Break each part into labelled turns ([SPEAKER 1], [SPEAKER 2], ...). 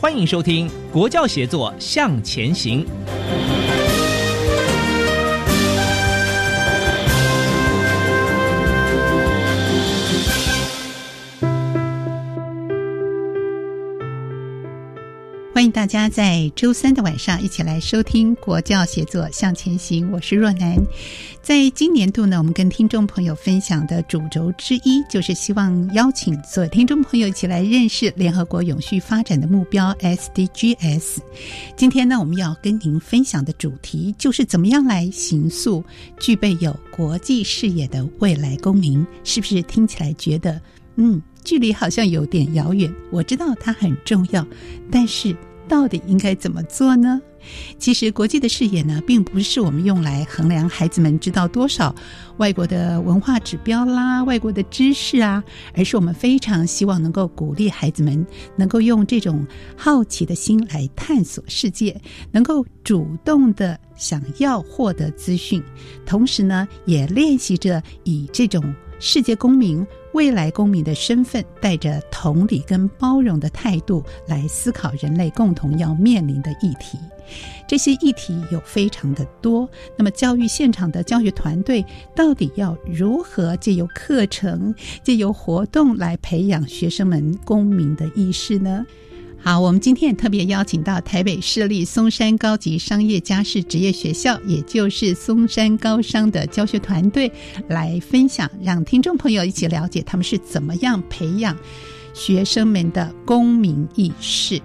[SPEAKER 1] 欢迎收听《国教协作向前行》。
[SPEAKER 2] 大家在周三的晚上一起来收听《国教协作向前行》，我是若楠。在今年度呢，我们跟听众朋友分享的主轴之一，就是希望邀请所有听众朋友一起来认识联合国永续发展的目标 SDGs。今天呢，我们要跟您分享的主题就是怎么样来形塑具备有国际视野的未来公民，是不是听起来觉得嗯，距离好像有点遥远？我知道它很重要，但是。到底应该怎么做呢？其实，国际的视野呢，并不是我们用来衡量孩子们知道多少外国的文化指标啦、外国的知识啊，而是我们非常希望能够鼓励孩子们能够用这种好奇的心来探索世界，能够主动的想要获得资讯，同时呢，也练习着以这种世界公民。未来公民的身份，带着同理跟包容的态度来思考人类共同要面临的议题。这些议题有非常的多。那么，教育现场的教学团队到底要如何借由课程、借由活动来培养学生们公民的意识呢？好，我们今天也特别邀请到台北市立松山高级商业家事职业学校，也就是松山高商的教学团队来分享，让听众朋友一起了解他们是怎么样培养学生们的公民意识。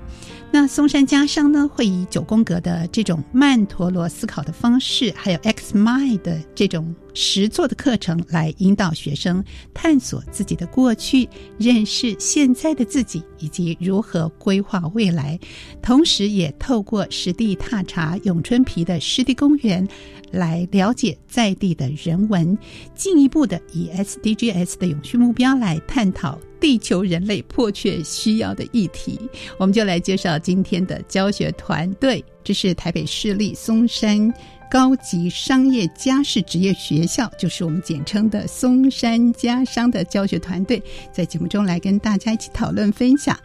[SPEAKER 2] 那松山家商呢，会以九宫格的这种曼陀罗思考的方式，还有 X Mind 的这种实作的课程，来引导学生探索自己的过去，认识现在的自己，以及如何规划未来。同时，也透过实地踏查永春皮的湿地公园，来了解在地的人文，进一步的以 SDGs 的永续目标来探讨。地球人类迫切需要的议题，我们就来介绍今天的教学团队。这是台北市立松山高级商业家事职业学校，就是我们简称的松山家商的教学团队，在节目中来跟大家一起讨论分享。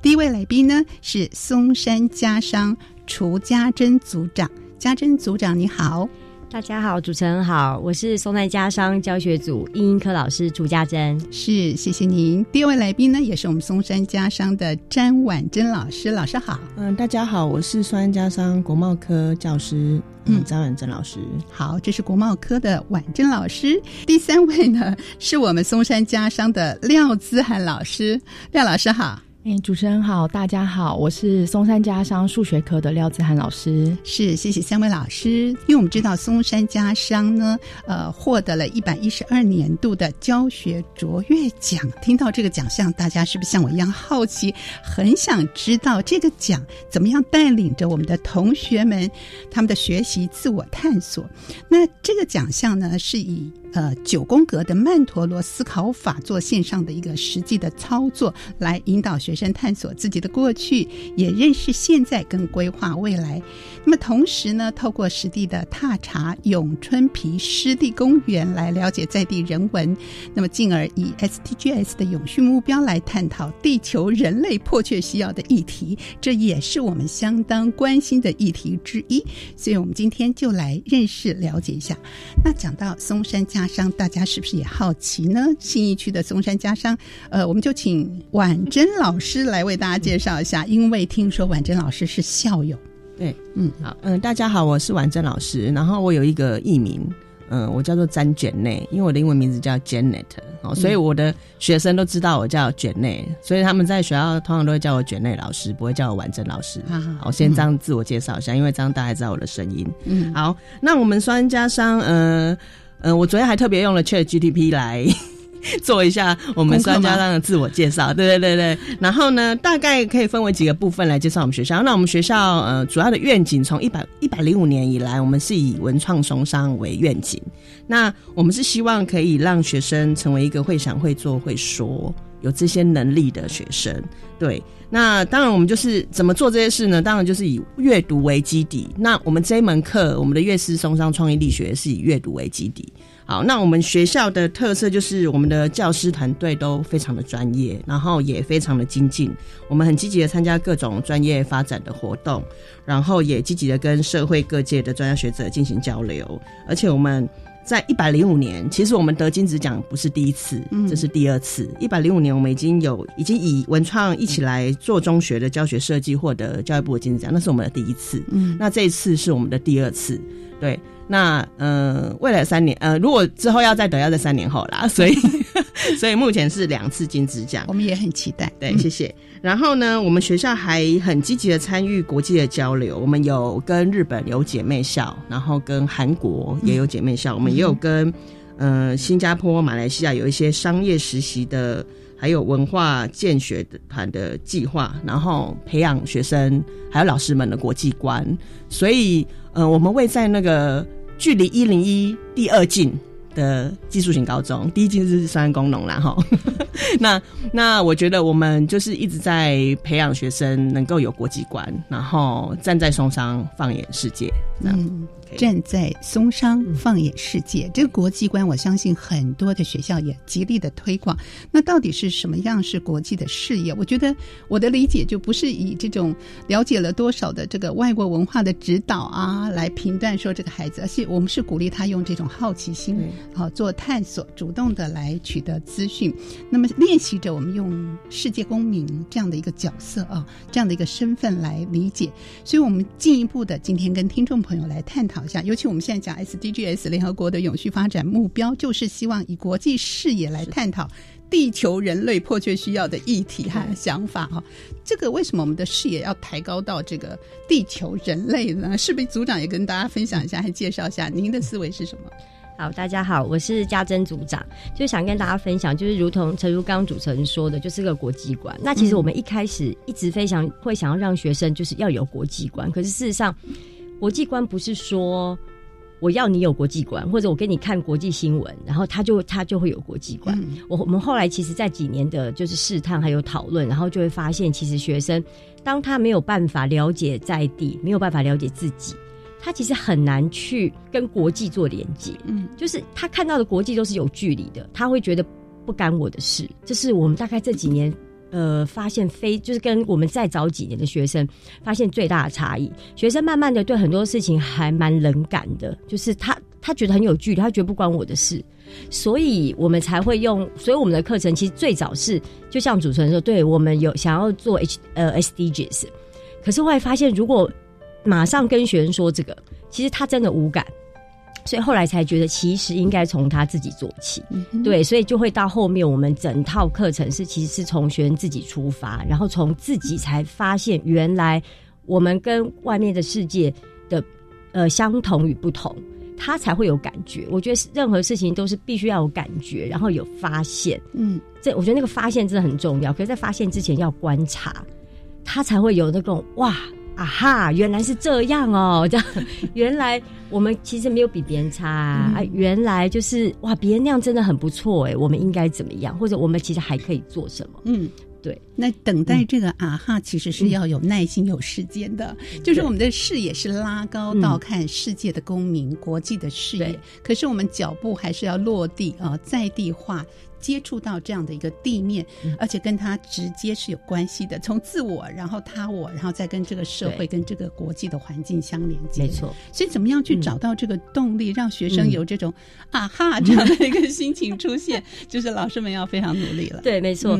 [SPEAKER 2] 第一位来宾呢是松山家商楚家珍组长，家珍组长你好。
[SPEAKER 3] 大家好，主持人好，我是松山家商教学组英英科老师朱家珍，
[SPEAKER 2] 是谢谢您。第二位来宾呢，也是我们松山家商的詹婉珍老师，老师好。
[SPEAKER 4] 嗯，大家好，我是松山家商国贸科教师，嗯，詹婉珍老师。
[SPEAKER 2] 好，这是国贸科的婉珍老师。第三位呢，是我们松山家商的廖姿涵老师，廖老师好。
[SPEAKER 5] 主持人好，大家好，我是松山家商数学科的廖子涵老师。
[SPEAKER 2] 是，谢谢三位老师。因为我们知道松山家商呢，呃，获得了一百一十二年度的教学卓越奖。听到这个奖项，大家是不是像我一样好奇，很想知道这个奖怎么样带领着我们的同学们他们的学习自我探索？那这个奖项呢，是以。呃，九宫格的曼陀罗思考法做线上的一个实际的操作，来引导学生探索自己的过去，也认识现在跟规划未来。那么同时呢，透过实地的踏查永春皮湿地公园来了解在地人文，那么进而以 SDGs 的永续目标来探讨地球人类迫切需要的议题，这也是我们相当关心的议题之一。所以，我们今天就来认识了解一下。那讲到松山家商，大家是不是也好奇呢？信义区的松山家商，呃，我们就请婉珍老师来为大家介绍一下，因为听说婉珍老师是校友。
[SPEAKER 4] 对，嗯，好，嗯，大家好，我是婉珍老师，然后我有一个艺名，嗯，我叫做詹卷内，因为我的英文名字叫 Janet，哦，所以我的学生都知道我叫卷内，所以他们在学校通常都会叫我卷内老师，不会叫我婉珍老师。好，我先这样自我介绍一下，因为这样大家知道我的声音。嗯，好，那我们双加商，嗯嗯，我昨天还特别用了 Chat GTP 来。做一下我们专家上的自我介绍，对对对对。然后呢，大概可以分为几个部分来介绍我们学校。那我们学校呃，主要的愿景从一百一百零五年以来，我们是以文创松商为愿景。那我们是希望可以让学生成为一个会想、会做、会说有这些能力的学生。对，那当然我们就是怎么做这些事呢？当然就是以阅读为基底。那我们这一门课，我们的乐师松商创意力学是以阅读为基底。好，那我们学校的特色就是我们的教师团队都非常的专业，然后也非常的精进。我们很积极的参加各种专业发展的活动，然后也积极的跟社会各界的专家学者进行交流。而且我们在一百零五年，其实我们得金子奖不是第一次，这是第二次。一百零五年，我们已经有已经以文创一起来做中学的教学设计获得教育部的金子奖，那是我们的第一次。嗯，那这一次是我们的第二次，对。那呃，未来三年呃，如果之后要再等，要在三年后啦。所以，所以目前是两次金子奖，
[SPEAKER 2] 我们也很期待。
[SPEAKER 4] 对，谢谢。然后呢，我们学校还很积极的参与国际的交流。我们有跟日本有姐妹校，然后跟韩国也有姐妹校。我们也有跟呃新加坡、马来西亚有一些商业实习的，还有文化建学团的计划，然后培养学生还有老师们的国际观。所以，呃，我们位在那个。距离一零一第二近的技术型高中，第一近是三工农然后那那我觉得我们就是一直在培养学生能够有国际观，然后站在松商放眼世界，嗯。
[SPEAKER 2] 站在松商放眼世界，这个国际观，我相信很多的学校也极力的推广。那到底是什么样是国际的视野？我觉得我的理解就不是以这种了解了多少的这个外国文化的指导啊来评断说这个孩子，而是我们是鼓励他用这种好奇心，好做探索，主动的来取得资讯。那么练习着我们用世界公民这样的一个角色啊，这样的一个身份来理解。所以我们进一步的今天跟听众朋友来探讨。一下，尤其我们现在讲 SDGs 联合国的永续发展目标，就是希望以国际视野来探讨地球人类迫切需要的议题和想法哈。这个为什么我们的视野要抬高到这个地球人类呢？是不是组长也跟大家分享一下，还介绍一下您的思维是什么？
[SPEAKER 3] 好，大家好，我是家珍组长，就想跟大家分享，就是如同陈如刚主持人说的，就是个国际观。那其实我们一开始一直非常会想要让学生就是要有国际观，可是事实上。国际观不是说我要你有国际观，或者我给你看国际新闻，然后他就他就会有国际观。我我们后来其实，在几年的就是试探还有讨论，然后就会发现，其实学生当他没有办法了解在地，没有办法了解自己，他其实很难去跟国际做连接。嗯，就是他看到的国际都是有距离的，他会觉得不干我的事。这是我们大概这几年。呃，发现非就是跟我们再早几年的学生发现最大的差异，学生慢慢的对很多事情还蛮冷感的，就是他他觉得很有距离，他觉得不关我的事，所以我们才会用，所以我们的课程其实最早是就像主持人说，对我们有想要做 H 呃 SDGs，可是后来发现如果马上跟学生说这个，其实他真的无感。所以后来才觉得，其实应该从他自己做起，对，所以就会到后面，我们整套课程是其实是从学生自己出发，然后从自己才发现，原来我们跟外面的世界的呃相同与不同，他才会有感觉。我觉得任何事情都是必须要有感觉，然后有发现，嗯，这我觉得那个发现真的很重要。可是，在发现之前要观察，他才会有那种哇。啊哈，原来是这样哦，这样 原来我们其实没有比别人差啊，原来就是哇，别人那样真的很不错哎，我们应该怎么样？或者我们其实还可以做什么？嗯，对，
[SPEAKER 2] 那等待这个啊哈，其实是要有耐心、有时间的。就是我们的视野是拉高到看世界的公民、国际的视野，可是我们脚步还是要落地啊，在地化。接触到这样的一个地面，而且跟他直接是有关系的，从自我，然后他我，然后再跟这个社会、跟这个国际的环境相连接。
[SPEAKER 3] 没错，
[SPEAKER 2] 所以怎么样去找到这个动力，让学生有这种 啊哈这样的一个心情出现，就是老师们要非常努力了。
[SPEAKER 3] 对，没错。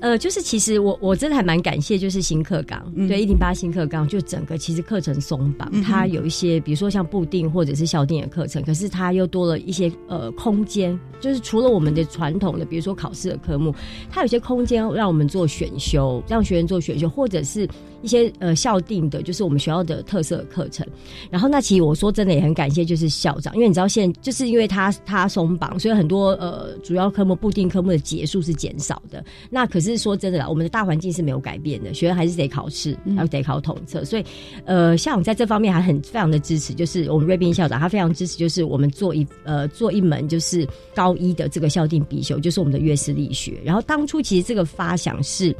[SPEAKER 3] 呃，就是其实我我真的还蛮感谢，就是新课纲，对一零八新课纲，就整个其实课程松绑，它有一些比如说像布定或者是校定的课程，可是它又多了一些呃空间，就是除了我们的传统比如说考试的科目，它有些空间让我们做选修，让学员做选修，或者是。一些呃校定的，就是我们学校的特色课程。然后那其实我说真的也很感谢，就是校长，因为你知道现就是因为他他松绑，所以很多呃主要科目固定科目的结束是减少的。那可是说真的啦，我们的大环境是没有改变的，学生还是得考试，要得考统测。所以呃校长在这方面还很非常的支持，就是我们瑞斌校长他非常支持，就是我们做一呃做一门就是高一的这个校定必修，就是我们的乐师力学。然后当初其实这个发想是。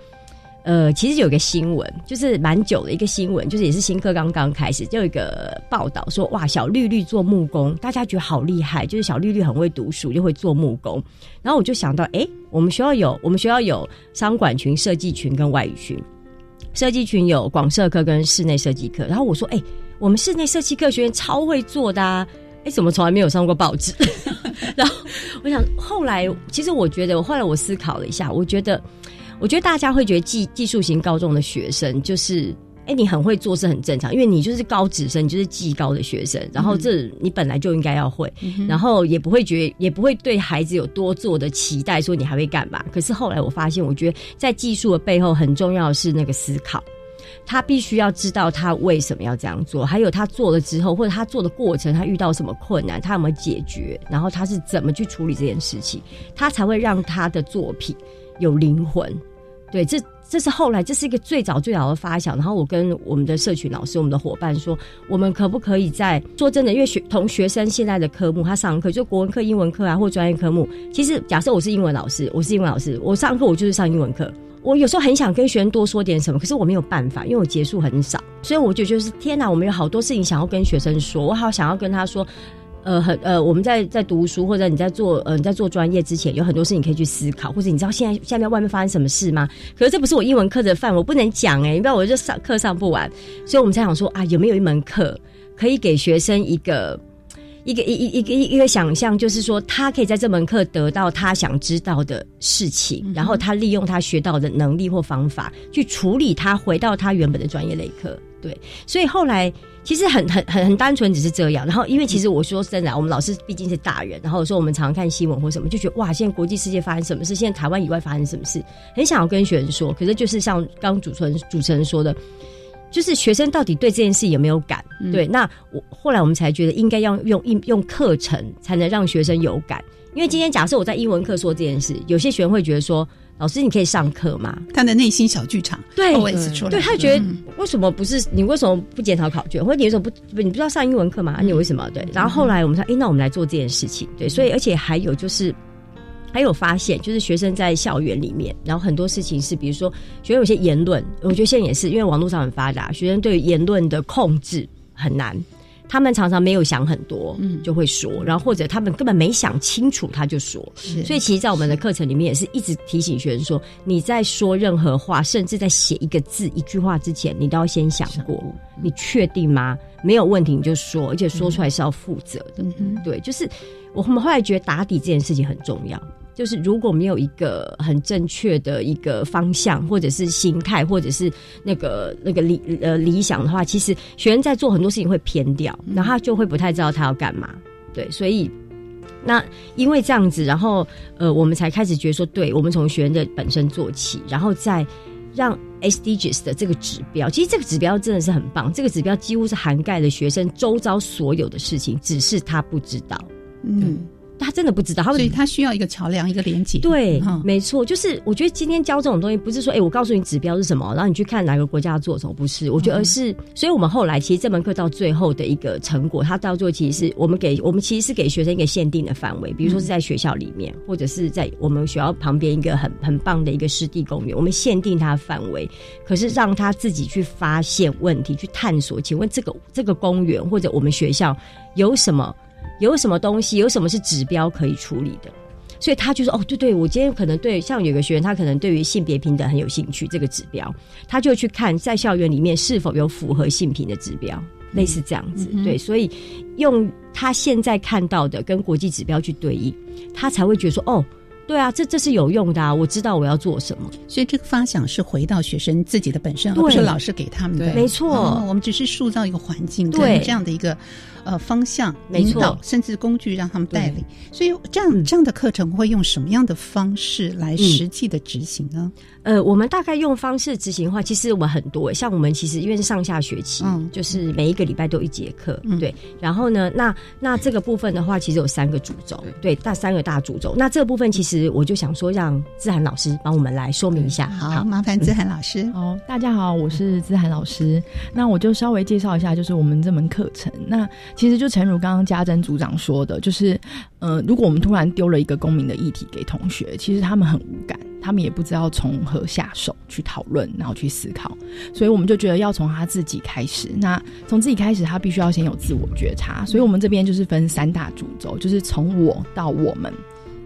[SPEAKER 3] 呃，其实有个新闻，就是蛮久的一个新闻，就是也是新课刚刚开始，就有一个报道说，哇，小绿绿做木工，大家觉得好厉害，就是小绿绿很会读书，又会做木工。然后我就想到，哎，我们学校有，我们学校有商管群、设计群跟外语群，设计群有广设课跟室内设计课。然后我说，哎，我们室内设计课学员超会做的，啊，哎，怎么从来没有上过报纸？然后我想，后来其实我觉得，后来我思考了一下，我觉得。我觉得大家会觉得技技术型高中的学生就是，哎，你很会做是很正常，因为你就是高职生，你就是技高的学生，然后这你本来就应该要会，然后也不会觉也不会对孩子有多做的期待，说你还会干嘛？可是后来我发现，我觉得在技术的背后很重要的是那个思考，他必须要知道他为什么要这样做，还有他做了之后或者他做的过程，他遇到什么困难，他有没有解决，然后他是怎么去处理这件事情，他才会让他的作品。有灵魂，对，这这是后来，这是一个最早最早的发想。然后我跟我们的社群老师、我们的伙伴说，我们可不可以在说真的？因为学同学生现在的科目，他上课就国文课、英文课啊，或专业科目。其实假设我是英文老师，我是英文老师，我上课我就是上英文课。我有时候很想跟学生多说点什么，可是我没有办法，因为我结束很少，所以我就就是天哪，我们有好多事情想要跟学生说，我好想要跟他说。呃，很呃，我们在在读书或者你在做呃你在做专业之前，有很多事情可以去思考，或者你知道现在下面外面发生什么事吗？可是这不是我英文课的范，我不能讲哎，你不然我就上课上不完，所以我们才想说啊，有没有一门课可以给学生一个一个一一一个一个想象，就是说他可以在这门课得到他想知道的事情，然后他利用他学到的能力或方法去处理他回到他原本的专业类课，对，所以后来。其实很很很很单纯，只是这样。然后，因为其实我说真的，我们老师毕竟是大人，然后说我们常看新闻或什么，就觉得哇，现在国际世界发生什么事？现在台湾以外发生什么事？很想要跟学生说，可是就是像刚主持人主持人说的，就是学生到底对这件事有没有感？对，那我后来我们才觉得应该要用用用课程才能让学生有感。因为今天假设我在英文课说这件事，有些学生会觉得说。老师，你可以上课吗？
[SPEAKER 2] 他的内心小剧场，
[SPEAKER 3] 对，
[SPEAKER 2] 出来。
[SPEAKER 3] 对他觉得为什么不是你？为什么不检讨考卷？或者你为什么不不？你不知道上英文课吗？你为什么？对。然后后来我们说，哎，那我们来做这件事情。对，所以而且还有就是，还有发现，就是学生在校园里面，然后很多事情是，比如说学生有些言论，我觉得现在也是，因为网络上很发达，学生对言论的控制很难。他们常常没有想很多，嗯，就会说，然后或者他们根本没想清楚，他就说。所以其实，在我们的课程里面，也是一直提醒学生说，你在说任何话，甚至在写一个字、一句话之前，你都要先想过，你确定吗？没有问题你就说，而且说出来是要负责的。嗯对，就是我们后来觉得打底这件事情很重要。就是如果没有一个很正确的一个方向，或者是心态，或者是那个那个理呃理想的话，其实学生在做很多事情会偏掉，然后他就会不太知道他要干嘛。对，所以那因为这样子，然后呃，我们才开始觉得说，对我们从学生的本身做起，然后再让 SDGs 的这个指标，其实这个指标真的是很棒，这个指标几乎是涵盖了学生周遭所有的事情，只是他不知道。嗯。他真的不知道，他
[SPEAKER 2] 所以他需要一个桥梁，一个连接。
[SPEAKER 3] 对，
[SPEAKER 2] 嗯
[SPEAKER 3] 没错，就是我觉得今天教这种东西，不是说，哎、我告诉你指标是什么，然后你去看哪个国家做什么，不是，我觉得而是，所以我们后来其实这门课到最后的一个成果，它到最后其实是我们给我们其实是给学生一个限定的范围，比如说是在学校里面，或者是在我们学校旁边一个很很棒的一个湿地公园，我们限定它的范围，可是让他自己去发现问题，去探索。请问这个这个公园或者我们学校有什么有什么东西，有什么是指标可以处理的？所以他就说：“哦，对对，我今天可能对像有个学员，他可能对于性别平等很有兴趣，这个指标，他就去看在校园里面是否有符合性平的指标，类似这样子。对，所以用他现在看到的跟国际指标去对应，他才会觉得说：哦，对啊，这这是有用的啊，我知道我要做什么。
[SPEAKER 2] 所以这个发想是回到学生自己的本身，不是老师给他们的。
[SPEAKER 3] 没错
[SPEAKER 2] 哦我们只是塑造一个环境，
[SPEAKER 3] 对
[SPEAKER 2] 这样的一个呃方向
[SPEAKER 3] 没错
[SPEAKER 2] 引导，甚至工具让他们带领。所以这样、
[SPEAKER 3] 嗯
[SPEAKER 2] 这样的课程会用什么样的方式来实际的执行呢？
[SPEAKER 3] 呃，我们大概用方式执行的话，其实我们很多，像我们其实因为是上下学期，
[SPEAKER 2] 嗯
[SPEAKER 3] 就是每一个礼拜都有一节课，
[SPEAKER 2] 嗯
[SPEAKER 3] 对。然后呢，那那这个部分的话，其实有三个主轴，对，大三个大主轴。那这个部分其实我就想说，让志涵老师帮我们来说明一下。
[SPEAKER 2] 好，麻烦子涵老师。
[SPEAKER 5] 好，大家好，我是资涵老师。那我就稍微介绍一下，就是我们这门课程。那其实就诚如刚刚家珍组长说的，就是呃，如果我们突然丢了一个公民的议题给同学，其实他们很无感，他们也不知道从何下手去讨论，然后去思考。所以我们就觉得要从他自己开始。那从自己开始，他必须要先有自我觉察。所以我们这边就是分三大主轴，就是从我到我们，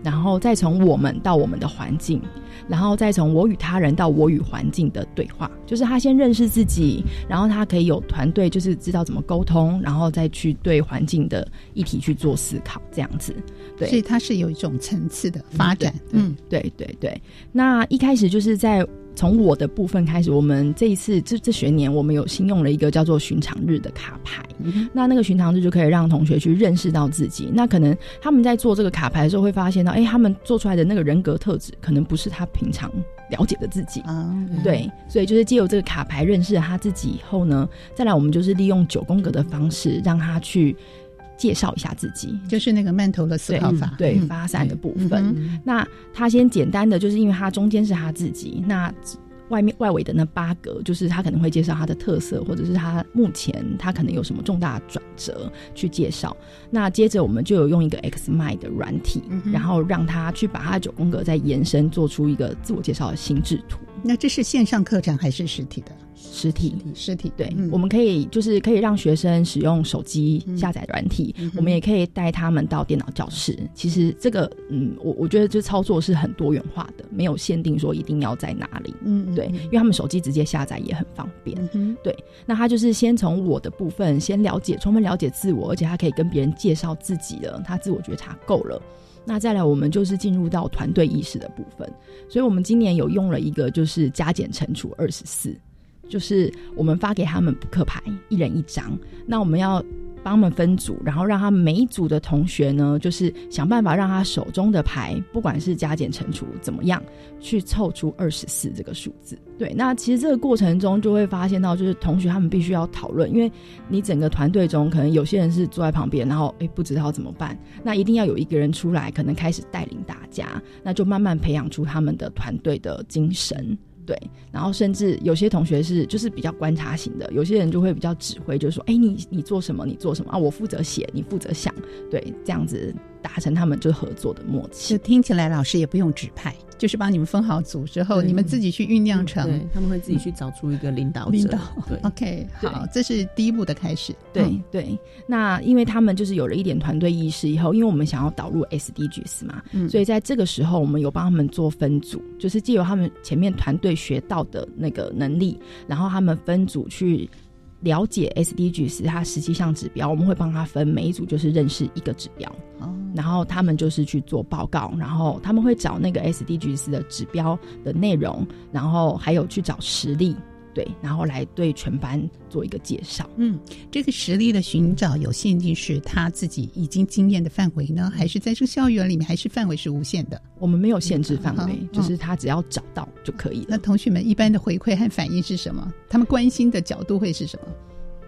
[SPEAKER 5] 然后再从我们到我们的环境。然后再从我与他人到我与环境的对话，就是他先认识自己，然后他可以有团队，就是知道怎么沟通，然后再去对环境的议题去做思考，这样子。对，
[SPEAKER 2] 所以它是有一种层次的发展。
[SPEAKER 5] 嗯，对对对。那一开始就是在从我的部分开始，我们这一次这这学年我们有新用了一个叫做寻常日的卡牌。那那个寻常日就可以让同学去认识到自己。那可能他们在做这个卡牌的时候会发现到，哎，他们做出来的那个人格特质可能不是他平常了解的自己。
[SPEAKER 2] 啊，
[SPEAKER 5] 对，所以就是借由这个卡牌认识了他自己以后呢，再来我们就是利用九宫格的方式让他去介绍一下自己，
[SPEAKER 2] 就是那个曼陀罗思考法，
[SPEAKER 5] 对、
[SPEAKER 2] 嗯
[SPEAKER 5] 发散的部分。
[SPEAKER 2] 嗯
[SPEAKER 5] 那他先简单的，就是因为他中间是他自己，那外面外围的那八格，就是他可能会介绍他的特色，或者是他目前他可能有什么重大转折去介绍。那接着我们就有用一个 X m i 的软体，
[SPEAKER 2] 嗯
[SPEAKER 5] 然后让他去把他的九宫格再延伸，做出一个自我介绍的心智图。
[SPEAKER 2] 那这是线上课程还是实体的？
[SPEAKER 5] 实体，
[SPEAKER 2] 实体
[SPEAKER 5] 对，
[SPEAKER 2] 嗯
[SPEAKER 5] 我们可以就是可以让学生使用手机下载软体，
[SPEAKER 2] 嗯
[SPEAKER 5] 我们也可以带他们到电脑教室。其实这个，嗯，我我觉得这操作是很多元化的，没有限定说一定要在哪里。
[SPEAKER 2] 嗯
[SPEAKER 5] 对，因为他们手机直接下载也很方便。
[SPEAKER 2] 嗯
[SPEAKER 5] 对，那他就是先从我的部分先了解，充分了解自我，而且他可以跟别人介绍自己了，他自我觉察够了。那再来，我们就是进入到团队意识的部分，所以我们今年有用了一个就是加减乘除二十四，就是我们发给他们扑克牌，一人一张。那我们要帮他们分组，然后让他每一组的同学呢，就是想办法让他手中的牌，不管是加减乘除怎么样，去凑出二十四这个数字。对，那其实这个过程中就会发现到，就是同学他们必须要讨论，因为你整个团队中可能有些人是坐在旁边，然后诶不知道怎么办，那一定要有一个人出来，可能开始带领大家，那就慢慢培养出他们的团队的精神。对，然后甚至有些同学是就是比较观察型的，有些人就会比较指挥，就是说，哎，你你做什么，你做什么啊？我负责写，你负责想，对，这样子达成他们就合作的默契。
[SPEAKER 2] 就听起来老师也不用指派，就是帮你们分好组之后，你们自己去酝酿成
[SPEAKER 4] 对，他们会自己去找出一个领导者。
[SPEAKER 2] 领导。
[SPEAKER 4] 对
[SPEAKER 2] OK，
[SPEAKER 5] 对
[SPEAKER 2] 好，这是第一步的开始。
[SPEAKER 5] 对、
[SPEAKER 2] 嗯
[SPEAKER 5] 对，那因为他们就是有了一点团队意识以后，因为我们想要导入 SDGs 嘛，
[SPEAKER 2] 嗯
[SPEAKER 5] 所以在这个时候，我们有帮他们做分组，就是借由他们前面团队学到的那个能力，然后他们分组去了解 SDGs 它十七项指标，我们会帮他分，每一组就是认识一个指标，
[SPEAKER 2] 哦，
[SPEAKER 5] 然后他们就是去做报告，然后他们会找那个 SDGs 的指标的内容，然后还有去找实例。对，然后来对全班做一个介绍。
[SPEAKER 2] 嗯，这个实力的寻找有限定是他自己已经经验的范围呢，还是在这个校园里面，还是范围是无限的？
[SPEAKER 5] 我们没有限制范围，
[SPEAKER 2] 嗯
[SPEAKER 5] 就是他只要找到就可以了。
[SPEAKER 2] 那同学们一般的回馈和反应是什么？他们关心的角度会是什么？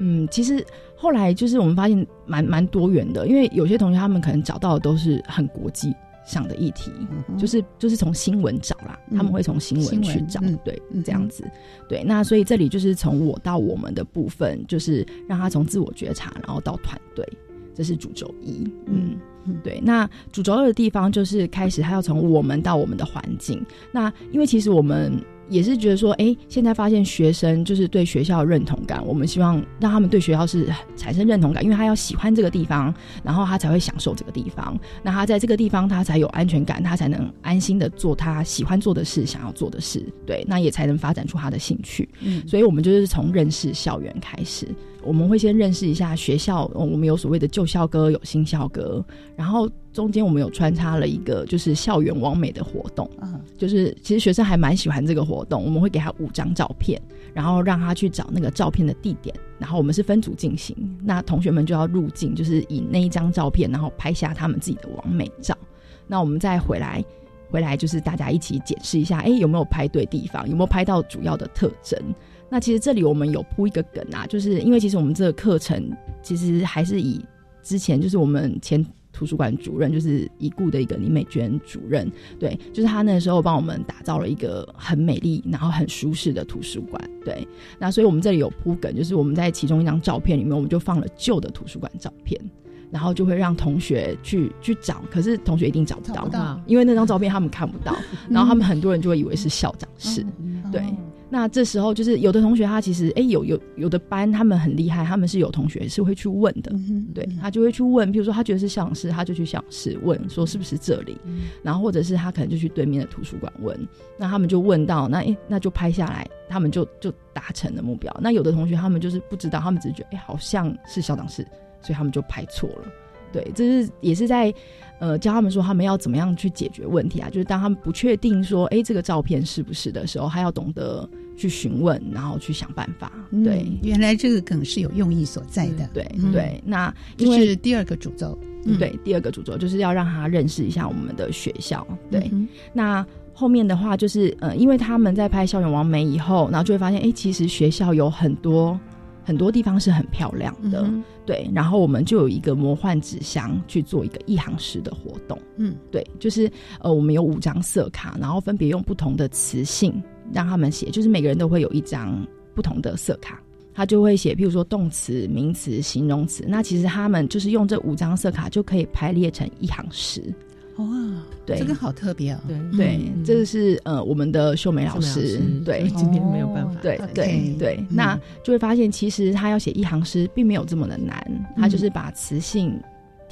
[SPEAKER 5] 嗯，其实后来就是我们发现蛮蛮多元的，因为有些同学他们可能找到的都是很国际上的议题，就是就是从新闻找啦，他们会从新闻去找，对，这样子，对。那所以这里就是从我到我们的部分，就是让他从自我觉察，然后到团队，这是主轴一，嗯。对，那主轴二的地方就是开始，他要从我们到我们的环境。那因为其实我们也是觉得说，哎，现在发现学生就是对学校认同感，我们希望让他们对学校是产生认同感，因为他要喜欢这个地方，然后他才会享受这个地方。那他在这个地方，他才有安全感，他才能安心的做他喜欢做的事，想要做的事。对，那也才能发展出他的兴趣。嗯，所以我们就是从认识校园开始。我们会先认识一下学校，我们有所谓的旧校歌，有新校歌，然后中间我们有穿插了一个就是校园完美的活动，嗯，就是其实学生还蛮喜欢这个活动，我们会给他五张照片，然后让他去找那个照片的地点，然后我们是分组进行，那同学们就要入镜，就是以那一张照片，然后拍下他们自己的完美照，那我们再回来，回来就是大家一起检视一下，哎，有没有拍对地方，有没有拍到主要的特征。那其实这里我们有铺一个梗啊，就是因为其实我们这个课程其实还是以之前就是我们前图书馆主任就是已故的一个李美娟主任，对，就是她那时候帮我们打造了一个很美丽然后很舒适的图书馆，对。那所以我们这里有铺梗，就是我们在其中一张照片里面，我们就放了旧的图书馆照片，然后就会让同学去去找，可是同学一定找不到，因为那张照片他们看不到，然后他们很多人就会以为是校长室，对。那这时候就是有的同学他其实哎有有有的班他们很厉害，他们是有同学是会去问的，对他就会去问，比如说他觉得是校长室，他就去校长室问说是不是这里，然后或者是他可能就去对面的图书馆问，那他们就问到，那哎那就拍下来，他们就就达成了目标。那有的同学他们就是不知道，他们只是觉得哎好像是校长室，所以他们就拍错了。对，这是也是在。呃，教他们说他们要怎么样去解决问题啊？就是当他们不确定说，哎，这个照片是不是的时候，还要懂得去询问，然后去想办法。对，
[SPEAKER 2] 原来这个梗是有用意所在的。
[SPEAKER 5] 对对，那
[SPEAKER 2] 这是第二个主轴。
[SPEAKER 5] 对，第二个主轴就是要让他认识一下我们的学校。对，那后面的话就是，呃，因为他们在拍校园王梅以后，然后就会发现，哎，其实学校有很多。很多地方是很漂亮的，对。然后我们就有一个魔幻纸箱去做一个一行诗的活动，嗯，对，就是呃，我们有五张色卡，然后分别用不同的词性让他们写，就是每个人都会有一张不同的色卡，他就会写，譬如说动词、名词、形容词。那其实他们就是用这五张色卡就可以排列成一行诗。
[SPEAKER 2] 哇，对，这个好特别哦。
[SPEAKER 5] 对对，这个是呃我们的秀美老师，对，
[SPEAKER 4] 今天没有办法。
[SPEAKER 5] 对对对，那就会发现其实他要写一行诗，并没有这么的难，他就是把词性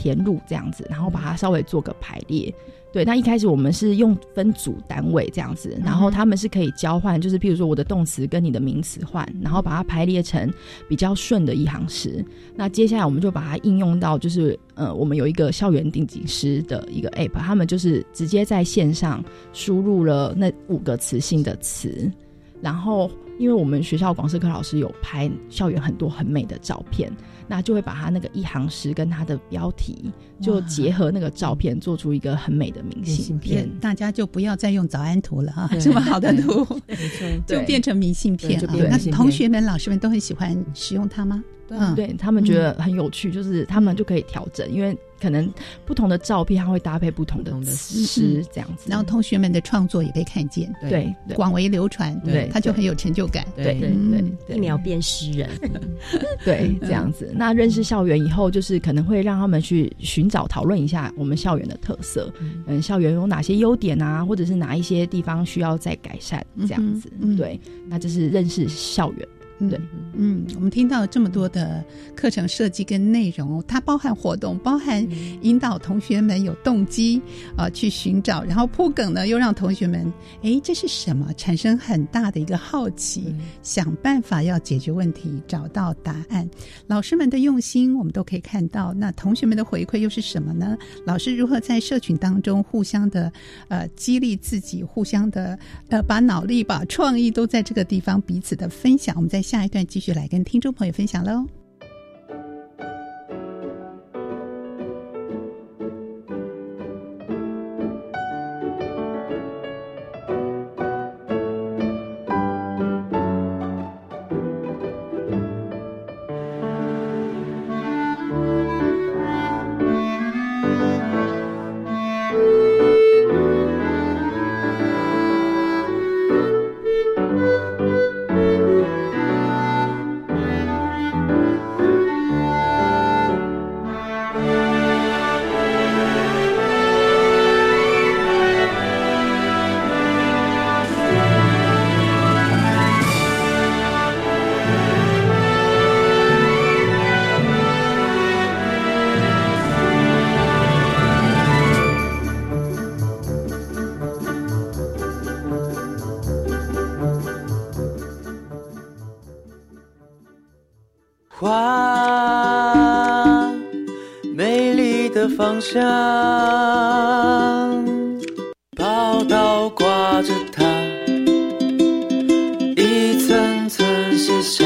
[SPEAKER 5] 填入这样子，然后把它稍微做个排列。对，那一开始我们是用分组单位这样子，然后他们是可以交换，就是譬如说我的动词跟你的名词换，然后把它排列成比较顺的一行诗。那接下来我们就把它应用到，就是呃，我们有一个校园定景师的一个 app，他们就是直接在线上输入了那五个词性的词，然后。因为我们学校广视科老师有拍校园很多很美的照片，那就会把他那个一行诗跟他的标题就结合那个照片，做出一个很美的明信片。
[SPEAKER 2] 大家就不要再用早安图了啊，这么好的图，就变成明信片。了。那同学们、老师们都很喜欢使用它吗？
[SPEAKER 5] 嗯，对他们觉得很有趣，就是他们就可以调整，因为。可能不同的照片，它会搭配不同的诗，这样子。
[SPEAKER 2] 然后同学们的创作也被看见，
[SPEAKER 5] 对，
[SPEAKER 2] 广为流传，对，他就很有成就感，
[SPEAKER 5] 对对对，
[SPEAKER 3] 一秒变诗人，
[SPEAKER 5] 对，这样子。那认识校园以后，就是可能会让他们去寻找、讨论一下我们校园的特色，嗯，校园有哪些优点啊，或者是哪一些地方需要再改善，这样子。对，那就是认识校园。对，
[SPEAKER 2] 嗯，我们听到这么多的课程设计跟内容，它包含活动，包含引导同学们有动机啊去寻找，然后铺梗呢，又让同学们哎这是什么产生很大的一个好奇，想办法要解决问题，找到答案。老师们的用心我们都可以看到，那同学们的回馈又是什么呢？老师如何在社群当中互相的呃激励自己，互相的呃把脑力、把创意都在这个地方彼此的分享。我们在。下一段继续来跟听众朋友分享喽。
[SPEAKER 6] 方向，报道挂着它，一层层卸下。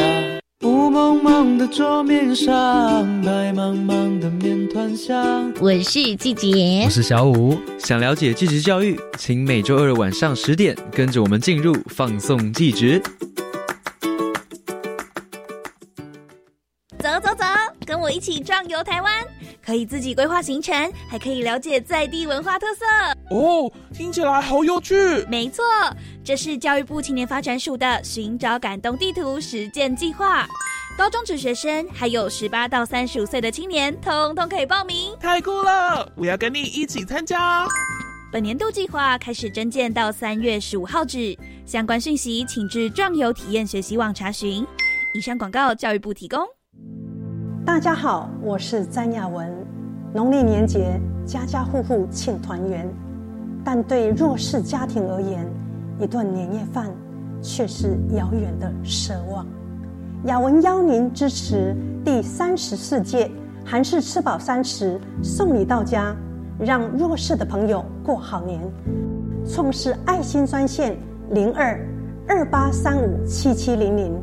[SPEAKER 6] 雾蒙蒙的桌面上，白茫茫的面团香。
[SPEAKER 7] 我是季杰
[SPEAKER 8] 我，是小五。想了解继职教育，请每周二晚上十点跟着我们进入放送季职。
[SPEAKER 9] 走走走，跟我一起壮游台湾，可以自己规划行程，还可以了解在地文化特色。
[SPEAKER 10] 哦，听起来好有趣。
[SPEAKER 9] 没错，这是教育部青年发展署的寻找感动地图实践计划。高中职学生还有十八到三十五岁的青年，通通可以报名。
[SPEAKER 10] 太酷了！我要跟你一起参加。
[SPEAKER 9] 本年度计划开始征件到三月十五号止，相关讯息请至壮游体验学习网查询。以上广告，教育部提供。
[SPEAKER 11] 大家好，我是詹雅文。农历年节，家家户户庆团圆，但对弱势家庭而言，一顿年夜饭却是遥远的奢望。雅文邀您支持第三十四届韩式吃饱三十送礼到家，让弱势的朋友过好年。创世爱心专线零二二八三五七七零零。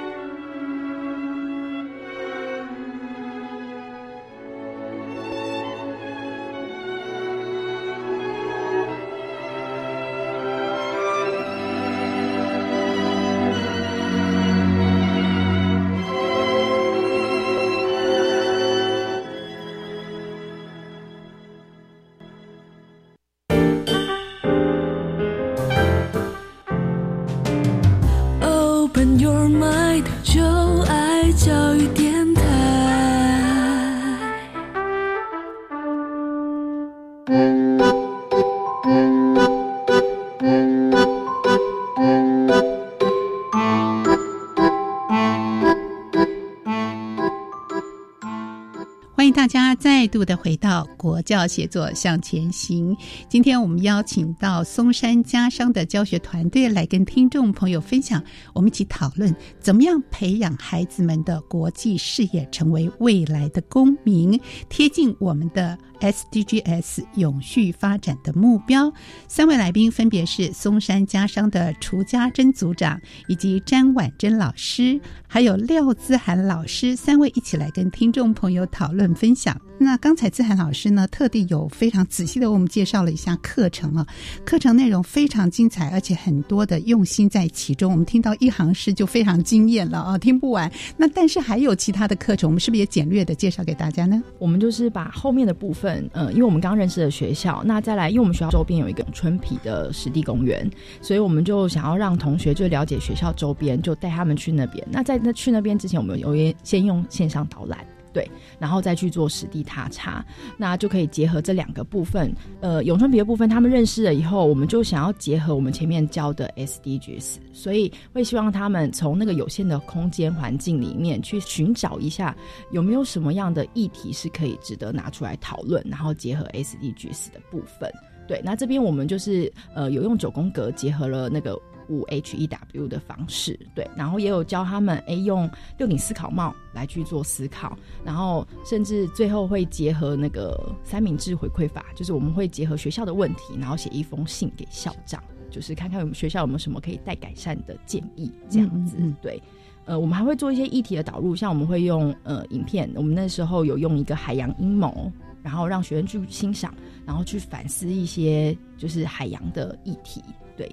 [SPEAKER 2] 度的回到国教协作向前行。今天我们邀请到松山家商的教学团队来跟听众朋友分享，我们一起讨论怎么样培养孩子们的国际视野，成为未来的公民，贴近我们的 SDGs 永续发展的目标。三位来宾分别是松山家商的楚家珍组长，以及詹婉珍老师，还有廖姿涵老师，三位一起来跟听众朋友讨论分享。那刚才姿涵老师呢，特地有非常仔细的为我们介绍了一下课程啊，课程内容非常精彩，而且很多的用心在其中。我们听到一行诗就非常惊艳了啊，听不完。那但是还有其他的课程，我们是不是也简略的介绍给大家呢？
[SPEAKER 5] 我们就是把后面的部分，呃，因为我们刚认识的学校，那再来，因为我们学校周边有一个春皮的湿地公园，所以我们就想要让同学就了解学校周边，就带他们去那边。那在那去那边之前，我们有先用线上导览。对，然后再去做实地踏查，那就可以结合这两个部分。呃，永春皮的部分，他们认识了以后，我们就想要结合我们前面教的 SDGs，所以会希望他们从那个有限的空间环境里面去寻找一下有没有什么样的议题是可以值得拿出来讨论，然后结合 SDGs 的部分。对，那这边我们就是呃有用九宫格结合了那个。五 H E W 的方式，对，然后也有教他们诶用六顶思考帽来去做思考，然后甚至最后会结合那个三明治回馈法，就是我们会结合学校的问题，然后写一封信给校长，就是看看我们学校有没有什么可以待改善的建议，这样子，对。呃，我们还会做一些议题的导入，像我们会用呃影片，我们那时候有用一个海洋阴谋，然后让学生去欣赏，然后去反思一些就是海洋的议题，对。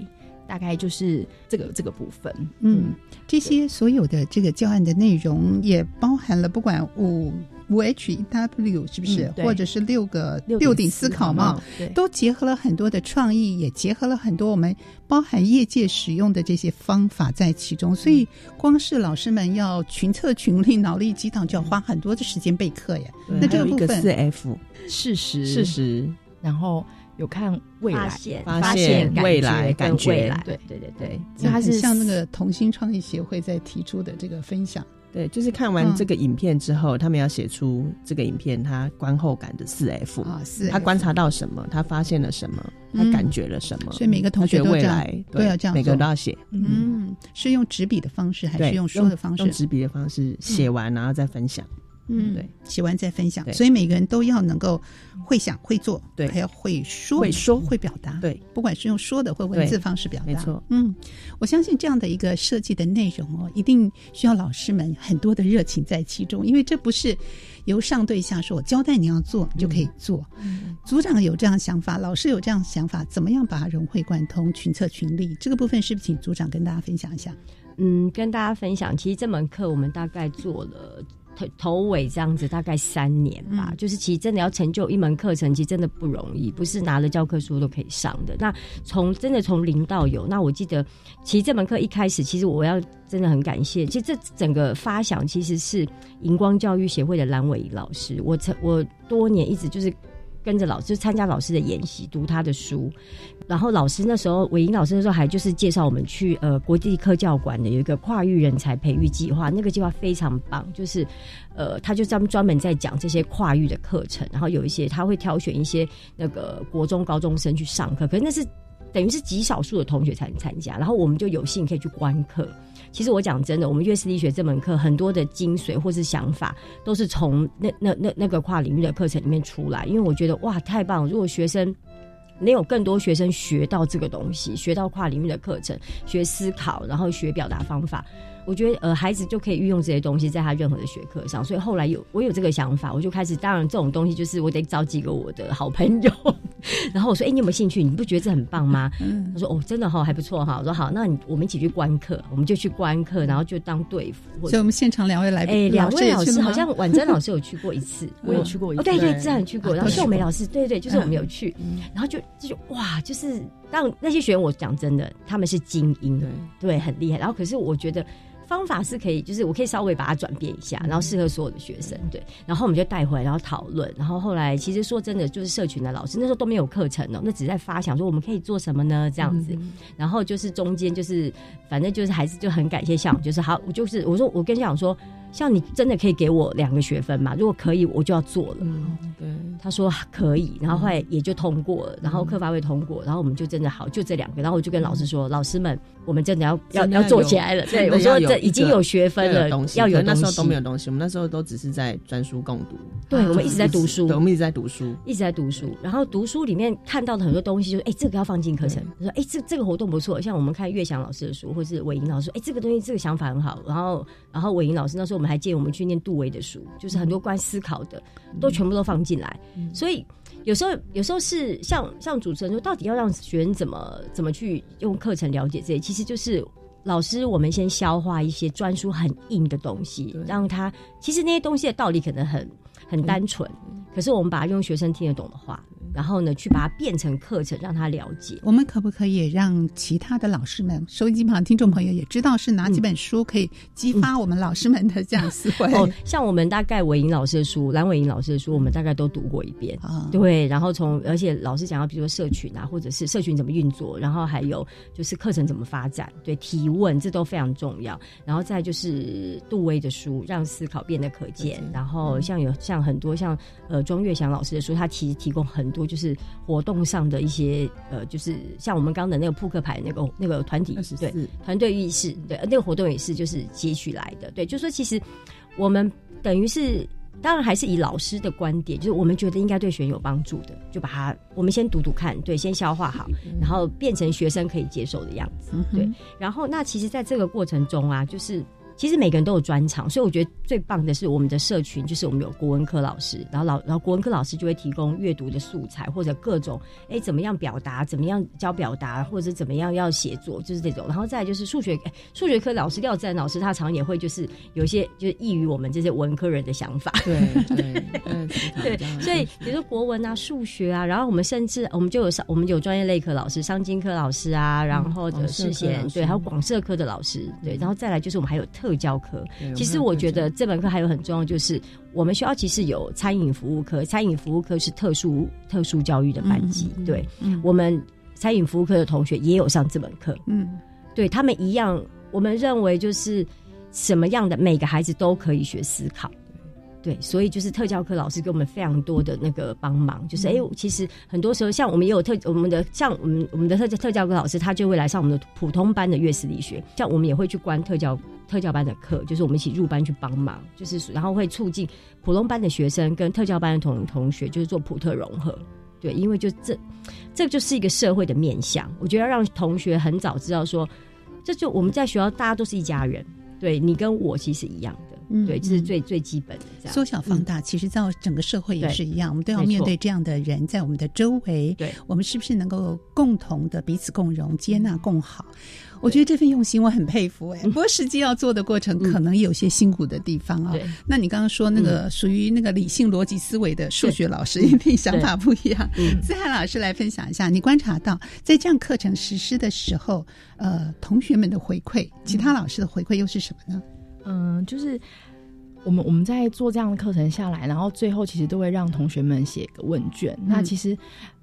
[SPEAKER 5] 大概就是这个这个部分，
[SPEAKER 2] 嗯，这些所有的这个教案的内容也包含了不管五五 H W 是不是，或者是六个六顶思考帽，都结合了很多的创意，也结合了很多我们包含业界使用的这些方法在其中。所以，光是老师们要群策群力、脑力激荡，就要花很多的时间备课呀。那这个部分
[SPEAKER 4] 四 F
[SPEAKER 5] 事实。
[SPEAKER 4] 事实，
[SPEAKER 5] 然后。有看未来，
[SPEAKER 4] 发现未来，感觉。
[SPEAKER 5] 对对对对，
[SPEAKER 2] 因为它是像那个同心创意协会在提出的这个分享，
[SPEAKER 4] 对，就是看完这个影片之后，他们要写出这个影片他观后感的四 F
[SPEAKER 2] 啊，四
[SPEAKER 4] 他观察到什么，他发现了什么，他感觉了什么，
[SPEAKER 2] 所以每个同学
[SPEAKER 4] 都未来
[SPEAKER 2] 都要这样，
[SPEAKER 4] 每个人都要写。
[SPEAKER 2] 嗯，是用纸笔的方式还是用说的方式？
[SPEAKER 4] 用纸笔的方式写完，然后再分享。
[SPEAKER 2] 嗯，对，写完再分享，所以每个人都要能够会想会做，
[SPEAKER 4] 对，
[SPEAKER 2] 还要会说，
[SPEAKER 4] 会说
[SPEAKER 2] 会表达，
[SPEAKER 4] 对，
[SPEAKER 2] 不管是用说的或文字方式表达，
[SPEAKER 4] 没错。
[SPEAKER 2] 嗯，我相信这样的一个设计的内容哦，一定需要老师们很多的热情在其中，因为这不是由上对下说，我交代你要做你就可以做。嗯组长有这样想法，老师有这样想法，怎么样把它融会贯通、群策群力？这个部分是不是请组长跟大家分享一下？
[SPEAKER 3] 嗯，跟大家分享，其实这门课我们大概做了。头头尾这样子大概三年吧，就是其实真的要成就一门课程，其实真的不容易，不是拿了教科书都可以上的。那从真的从零到有，那我记得其实这门课一开始，其实我要真的很感谢，其实这整个发想其实是荧光教育协会的蓝伟老师，我曾我多年一直就是。跟着老师参加老师的演习，读他的书，然后老师那时候韦英老师那时候还就是介绍我们去呃国际科教馆的有一个跨域人才培育计划，那个计划非常棒，就是呃他就专专门在讲这些跨域的课程，然后有一些他会挑选一些那个国中高中生去上课，可是那是等于是极少数的同学才能参加，然后我们就有幸可以去观课。其实我讲真的，我们乐视力学这门课很多的精髓或是想法，都是从那那那那个跨领域的课程里面出来。因为我觉得哇，太棒！如果学生能有更多学生学到这个东西，学到跨领域的课程，学思考，然后学表达方法。我觉得呃，孩子就可以运用这些东西在他任何的学科上，所以后来有我有这个想法，我就开始。当然，这种东西就是我得找几个我的好朋友，然后我说：“哎，你有没有兴趣？你不觉得这很棒吗？”他说：“哦，真的哈，还不错哈。”我说：“好，那你我们一起去观课，我们就去观课，然后就当队服。”
[SPEAKER 2] 所以，我们现场两位来宾，
[SPEAKER 3] 哎，两位老师好像婉珍老师有去过一次，
[SPEAKER 5] 我有去过一次，
[SPEAKER 3] 对对，自然去过。然后秀梅老师，对对，就是我们有去，然后就就哇，就是让那些学员，我讲真的，他们是精英，对，很厉害。然后，可是我觉得。方法是可以，就是我可以稍微把它转变一下，然后适合所有的学生，对。然后我们就带回来，然后讨论。然后后来其实说真的，就是社群的老师那时候都没有课程哦，那只是在发想说我们可以做什么呢？这样子。然后就是中间就是反正就是还是就很感谢校长，就是好，我就是我说我跟校长说。像你真的可以给我两个学分嘛？如果可以，我就要做了。
[SPEAKER 4] 对，
[SPEAKER 3] 他说可以，然后后来也就通过了，然后课发会通过，然后我们就真的好，就这两个。然后我就跟老师说：“老师们，我们真的要要要做起来了。”对，我说这已经有学分了，要有
[SPEAKER 4] 那时候都没有东西，我们那时候都只是在专书共读。
[SPEAKER 3] 对，我们一直在读书，
[SPEAKER 4] 我们一直在读书，
[SPEAKER 3] 一直在读书。然后读书里面看到的很多东西，就是哎，这个要放进课程。说哎，这这个活动不错，像我们看岳翔老师的书，或是伟英老师，哎，这个东西这个想法很好。然后然后伟英老师那时候我们还建议我们去念。杜威的书就是很多关思考的，都全部都放进来。所以有时候，有时候是像像主持人说，到底要让学生怎么怎么去用课程了解这些？其实就是老师，我们先消化一些专书很硬的东西，让他其实那些东西的道理可能很很单纯，可是我们把它用学生听得懂的话。然后呢，去把它变成课程，让他了解。
[SPEAKER 2] 我们可不可以让其他的老师们、收音机旁听众朋友也知道是哪几本书可以激发我们老师们的这样思维？
[SPEAKER 3] 哦，像我们大概韦莹老师的书、蓝伟莹老师的书，我们大概都读过一遍。啊，对。然后从而且老师讲到，比如说社群啊，或者是社群怎么运作，然后还有就是课程怎么发展，对提问这都非常重要。然后再就是杜威的书，让思考变得可见。然后像有像很多像呃庄月祥老师的书，他其实提供很多。就是活动上的一些呃，就是像我们刚的那个扑克牌那个那个团体对团队意识对，那个活动也是就是接取来的对，就说其实我们等于是当然还是以老师的观点，就是我们觉得应该对学员有帮助的，就把它我们先读读看，对，先消化好，然后变成学生可以接受的样子，对。然后那其实在这个过程中啊，就是。其实每个人都有专长，所以我觉得最棒的是我们的社群，就是我们有国文科老师，然后老然后国文科老师就会提供阅读的素材或者各种哎怎么样表达，怎么样教表达，或者怎么样要写作，就是这种。然后再就是数学，数学科老师廖自然老师他常也会就是有一些就是异于我们这些文科人的想法。
[SPEAKER 4] 对对
[SPEAKER 3] 对，所以比如说国文啊、数学啊，然后我们甚至我们就有上我们有专业类科老师，商经科老师啊，然后的世贤对，还有广社科的老师对，然后再来就是我们还有特。特教课，其实我觉得这门课还有很重要，就是我们学校其实有餐饮服务科，餐饮服务科是特殊特殊教育的班级，对，我们餐饮服务科的同学也有上这门课，嗯，对他们一样，我们认为就是什么样的每个孩子都可以学思考。对，所以就是特教课老师给我们非常多的那个帮忙，就是哎、其实很多时候像我们也有特我们的像我们我们的特特教课老师，他就会来上我们的普通班的乐视力学，像我们也会去关特教特教班的课，就是我们一起入班去帮忙，就是然后会促进普通班的学生跟特教班的同同学，就是做普特融合。对，因为就这这就是一个社会的面向，我觉得要让同学很早知道说，这就我们在学校大家都是一家人，对你跟我其实一样的。
[SPEAKER 2] 嗯
[SPEAKER 3] 对，这是最最基本的这样。
[SPEAKER 2] 缩小放大，其实到整个社会也是一样，我们都要面对这样的人在我们的周围。
[SPEAKER 3] 对，
[SPEAKER 2] 我们是不是能够共同的彼此共融、接纳共好？我觉得这份用心我很佩服哎、不过实际要做的过程可能有些辛苦的地方啊、
[SPEAKER 3] 对。
[SPEAKER 2] 那你刚刚说那个属于那个理性逻辑思维的数学老师，
[SPEAKER 3] 对
[SPEAKER 2] 一定想法不一样。
[SPEAKER 3] 嗯。
[SPEAKER 2] 思涵老师来分享一下，你观察到在这样课程实施的时候，呃，同学们的回馈，其他老师的回馈又是什么呢？
[SPEAKER 5] 嗯，就是我们我们在做这样的课程下来，然后最后其实都会让同学们写个问卷。那其实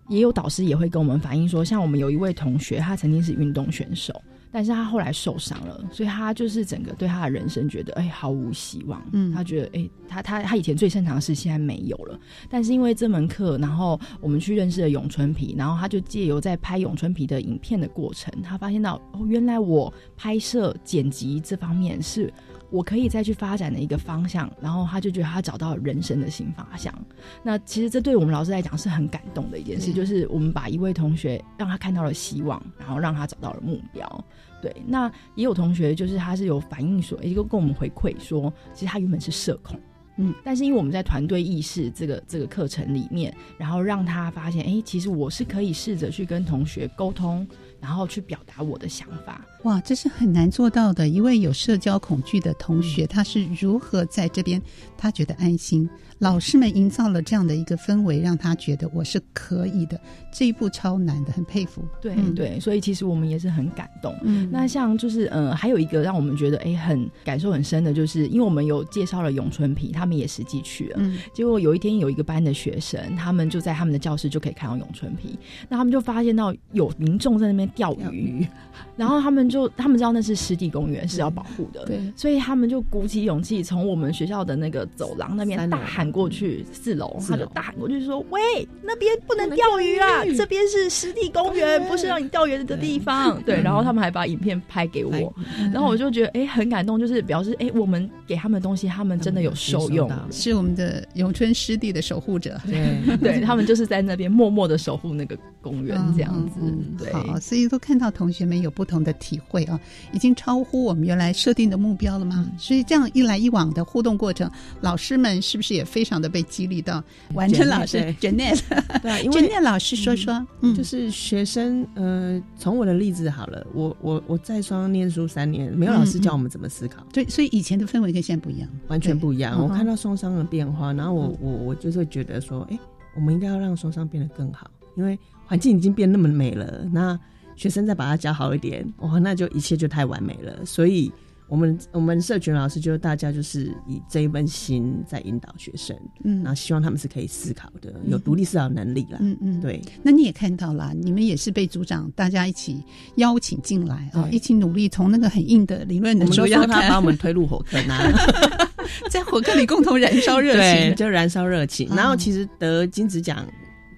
[SPEAKER 5] 也有导师也会跟我们反映说，像我们有一位同学，他曾经是运动选手。但是他后来受伤了，所以他就是整个对他的人生觉得哎毫无希望。
[SPEAKER 2] 嗯
[SPEAKER 5] 他觉得哎他他他以前最擅长的事现在没有了。但是因为这门课，然后我们去认识了咏春皮，然后他就借由在拍咏春皮的影片的过程，他发现到哦原来我拍摄剪辑这方面是我可以再去发展的一个方向，然后他就觉得他找到了人生的新方向。那其实这对我们老师来讲是很感动的一件事，就是我们把一位同学让他看到了希望，然后让他找到了目标。对，那也有同学就是他是有反映说，也就跟我们回馈说，其实他原本是社恐。
[SPEAKER 2] 嗯，
[SPEAKER 5] 但是因为我们在团队意识这个这个课程里面，然后让他发现，哎，其实我是可以试着去跟同学沟通，然后去表达我的想法。
[SPEAKER 2] 哇，这是很难做到的。一位有社交恐惧的同学，他是如何在这边他觉得安心？老师们营造了这样的一个氛围，让他觉得我是可以的。这一步超难的，很佩服。
[SPEAKER 5] 对、
[SPEAKER 2] 嗯
[SPEAKER 5] 对，所以其实我们也是很感动。
[SPEAKER 2] 嗯
[SPEAKER 5] 那像就是呃，还有一个让我们觉得哎很感受很深的，就是因为我们有介绍了永春皮，他们也实际去了。
[SPEAKER 2] 嗯
[SPEAKER 5] 结果有一天有一个班的学生，他们就在他们的教室就可以看到永春皮，那他们就发现到有民众在那边钓鱼，然后他们就他们知道那是湿地公园是要保护的，
[SPEAKER 2] 对。
[SPEAKER 5] 所以他们就鼓起勇气从我们学校的那个走廊那边大喊过去，四楼他就大喊过去说：“喂，那边不能钓鱼啊，这边是湿地公园，不是让你钓鱼的地方。”对，然后他们还把影片拍给我，然后我就觉得哎很感动，就是表示哎我们给他们的东西，他们真的有受用。
[SPEAKER 2] 是我们的永春湿地的守护者。
[SPEAKER 4] 对
[SPEAKER 5] 对。他们就是在那边默默的守护那个公园这样子。对，
[SPEAKER 2] 好，所以都看到同学们有不同的体会啊，已经超乎我们原来设定的目标了吗？所以这样一来一往的互动过程，老师们是不是也非常的被激励到？完成老师 Janet，
[SPEAKER 4] 对啊，因为
[SPEAKER 2] 老师说说，嗯，
[SPEAKER 4] 就是学生，呃，从我的例子好了，我我我在双方念书三年，没有老师教我们怎么思考，
[SPEAKER 2] 对，所以以前的氛围跟现在不一样，
[SPEAKER 4] 完全不一样。我看
[SPEAKER 2] 嗯
[SPEAKER 4] 到双商的变化，然后我我我就是会觉得说，哎，我们应该要让双商变得更好，因为环境已经变那么美了，那学生再把它教好一点，哇，那就一切就太完美了。所以，我们我们社群老师就大家就是以这一份心在引导学生，
[SPEAKER 2] 嗯
[SPEAKER 4] 然后希望他们是可以思考的，有独立思考能力啦。
[SPEAKER 2] 嗯嗯，
[SPEAKER 4] 对。
[SPEAKER 2] 那你也看到了，你们也是被组长大家一起邀请进来啊，一起努力从那个很硬的理论的
[SPEAKER 4] 我们都
[SPEAKER 2] 主要
[SPEAKER 4] 他把我们推入火坑啊，
[SPEAKER 2] 在火坑里共同燃烧热
[SPEAKER 4] 对，
[SPEAKER 2] 情，
[SPEAKER 4] 就燃烧热情。
[SPEAKER 2] 嗯
[SPEAKER 4] 然后其实得金子奖，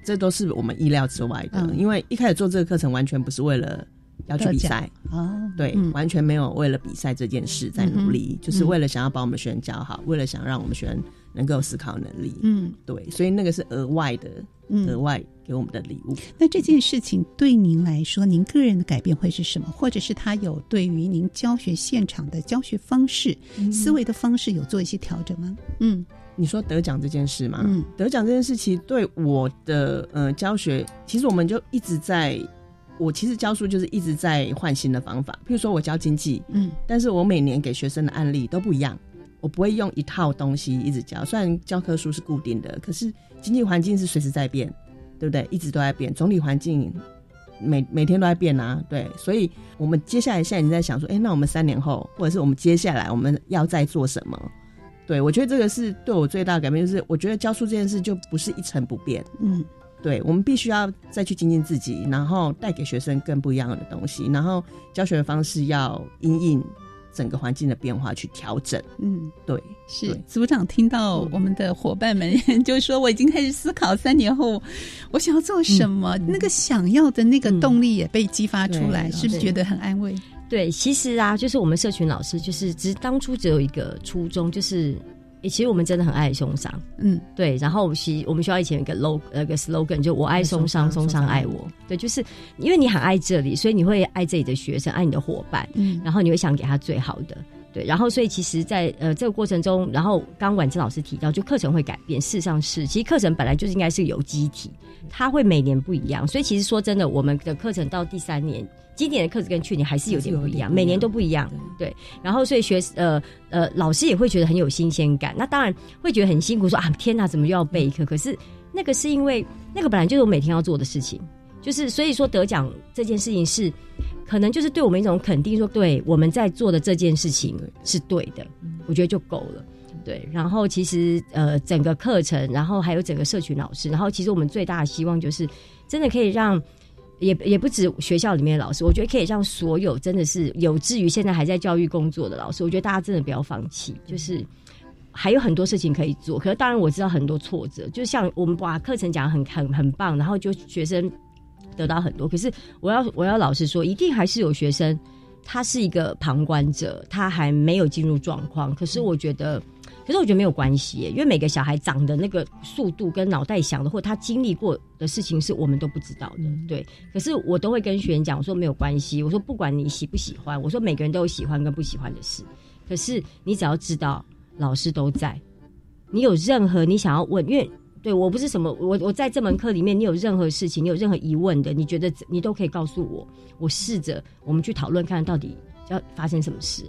[SPEAKER 4] 这都是我们意料之外的，
[SPEAKER 2] 嗯。
[SPEAKER 4] 因为一开始做这个课程完全不是为了要去比赛
[SPEAKER 2] 啊，
[SPEAKER 4] 对，
[SPEAKER 2] 嗯。
[SPEAKER 4] 完全没有为了比赛这件事在努力，
[SPEAKER 2] 嗯
[SPEAKER 4] 就是为了想要把我们学员教好，为了想让我们学员能够有思考能力。
[SPEAKER 2] 嗯，
[SPEAKER 4] 对，所以那个是额外的，
[SPEAKER 2] 嗯。
[SPEAKER 4] 额外给我们的礼物。
[SPEAKER 2] 那这件事情对您来说，您个人的改变会是什么？或者是他有对于您教学现场的教学方式、
[SPEAKER 4] 嗯。
[SPEAKER 2] 思维的方式有做一些调整吗？嗯，
[SPEAKER 4] 你说得奖这件事吗？
[SPEAKER 2] 嗯，
[SPEAKER 4] 得奖这件事其实对我的呃教学，其实我们就一直在，我其实教书就是一直在换新的方法。譬如说我教经济，
[SPEAKER 2] 嗯，
[SPEAKER 4] 但是我每年给学生的案例都不一样，我不会用一套东西一直教。虽然教科书是固定的，可是经济环境是随时在变，对不对？一直都在变，总体环境每每天都在变啊，对。所以我们接下来现在已经在想说，哎，那我们三年后，或者是我们接下来我们要再做什么？对，我觉得这个是对我最大的改变，就是我觉得教书这件事就不是一成不变，
[SPEAKER 2] 嗯，
[SPEAKER 4] 对我们必须要再去精进自己，然后带给学生更不一样的东西，然后教学的方式要因应整个环境的变化去调整。
[SPEAKER 2] 嗯，
[SPEAKER 4] 对，
[SPEAKER 2] 是组长听到我们的伙伴们 就说，我已经开始思考三年后我想要做什么，那个想要的那个动力也被激发出来，是不是觉得很安慰？
[SPEAKER 3] 对，其实啊，就是我们社群老师，就是只当初只有一个初衷，就是。其实我们真的很爱松商，
[SPEAKER 2] 嗯，
[SPEAKER 3] 对。然后我们其我们学校以前有个 log 那个 slogan，就我爱松商，松商爱我。对，就是因为你很爱这里，所以你会爱这里的学生，爱你的伙伴，嗯，然后你会想给他最好的，对。然后所以其实，在呃这个过程中，然后刚婉珍老师提到，就课程会改变，事实上是，其实课程本来就是应该是有机体，它会每年不一样。所以其实说真的，我们的课程到第三年。今年的课程跟去年还是有点不一样，每年都不一样。对，然后所以学呃呃老师也会觉得很有新鲜感。那当然会觉得很辛苦，说啊天哪，怎么又要备课？可是那个是因为那个本来就是我每天要做的事情，就是所以说得奖这件事情是可能就是对我们一种肯定，说对我们在做的这件事情是对的，我觉得就够了。对，然后其实呃整个课程，然后还有整个社群老师，然后其实我们最大的希望就是真的可以让。也也不止学校里面的老师，我觉得可以让所有真的是有志于现在还在教育工作的老师，我觉得大家真的不要放弃，就是还有很多事情可以做。可是当然我知道很多挫折，就像我们把课程讲很很很棒，然后就学生得到很多。可是我要我要老实说，一定还是有学生他是一个旁观者，他还没有进入状况。可是我觉得。可是我觉得没有关系，因为每个小孩长的那个速度跟脑袋想的，或者他经历过的事情，是我们都不知道的。对，可是我都会跟学员讲，我说没有关系，我说不管你喜不喜欢，我说每个人都有喜欢跟不喜欢的事。可是你只要知道老师都在，你有任何你想要问，因为对我不是什么，我我在这门课里面，你有任何事情，你有任何疑问的，你觉得你都可以告诉我，我试着我们去讨论看到底要发生什么事。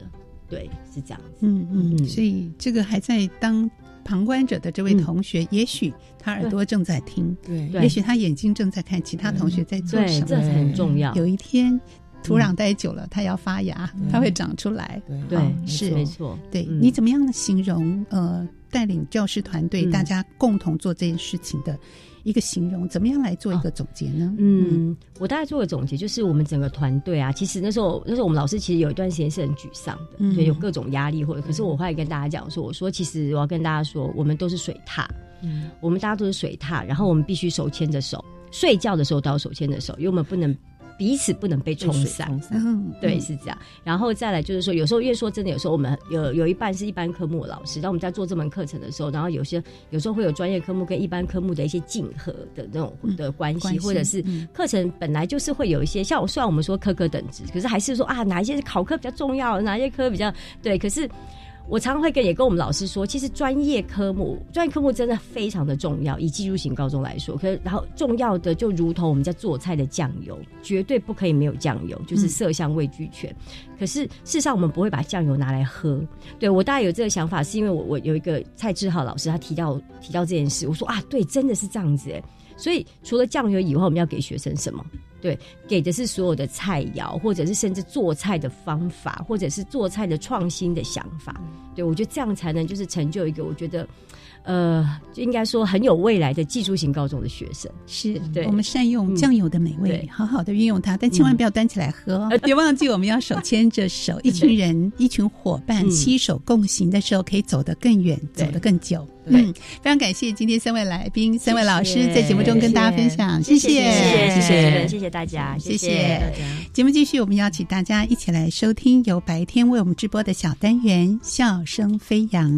[SPEAKER 3] 对，是这样子。
[SPEAKER 2] 嗯嗯，所以这个还在当旁观者的这位同学，也许他耳朵正在听，
[SPEAKER 4] 对，
[SPEAKER 2] 也许他眼睛正在看其他同学在做什么，
[SPEAKER 3] 这很重要。
[SPEAKER 2] 有一天土壤待久了，它要发芽，它会长出来。
[SPEAKER 3] 对，
[SPEAKER 2] 是
[SPEAKER 3] 没错。
[SPEAKER 2] 对你怎么样形容？呃，带领教师团队，大家共同做这件事情的。一个形容，怎么样来做一个总结呢？
[SPEAKER 3] 嗯，我大概做个总结，就是我们整个团队啊，其实那时候那时候我们老师其实有一段时间是很沮丧的，对，有各种压力或者，可是我后来跟大家讲说，我说其实我要跟大家说，我们都是水獭，嗯，我们大家都是水獭，然后我们必须手牵着手，睡觉的时候都要手牵着手，因为我们不能。彼此不能被冲散，对，是这样。然后再来就是说，有时候越说真的，有时候我们有有一半是一般科目的老师，当我们在做这门课程的时候，然后有些有时候会有专业科目跟一般科目的一些竞合的那种的关系，或者是课程本来就是会有一些，像虽然我们说科科等值，可是还是说啊，哪一些是考科比较重要，哪一些科比较对，可是。我常常会跟也跟我们老师说，其实专业科目专业科目真的非常的重要。以技术型高中来说，可然后重要的就如同我们在做菜的酱油，绝对不可以没有酱油，就是色香味俱全。可是事实上，我们不会把酱油拿来喝。对我大概有这个想法，是因为我我有一个蔡志浩老师，他提到提到这件事，我说啊，对，真的是这样子哎。所以除了酱油以外，我们要给学生什么？对，给的是所有的菜肴，或者是甚至做菜的方法，或者是做菜的创新的想法。对我觉得这样才能就是成就一个我觉得，呃，就应该说很有未来的技术型高中的学生。
[SPEAKER 2] 是，
[SPEAKER 3] 对，
[SPEAKER 2] 我们善用酱油的美味，好好的运用它，但千万不要端起来喝。别忘记我们要手牵着手，一群人、一群伙伴携手共行的时候，可以走得更远，走得更久。嗯，非常感谢今天三位来宾、三位老师在节目中跟大家分享，谢
[SPEAKER 3] 谢，谢谢，谢谢。大家，谢谢大家。
[SPEAKER 2] 节目继续，我们邀请大家一起来收听由白天为我们直播的小单元《笑声飞扬》。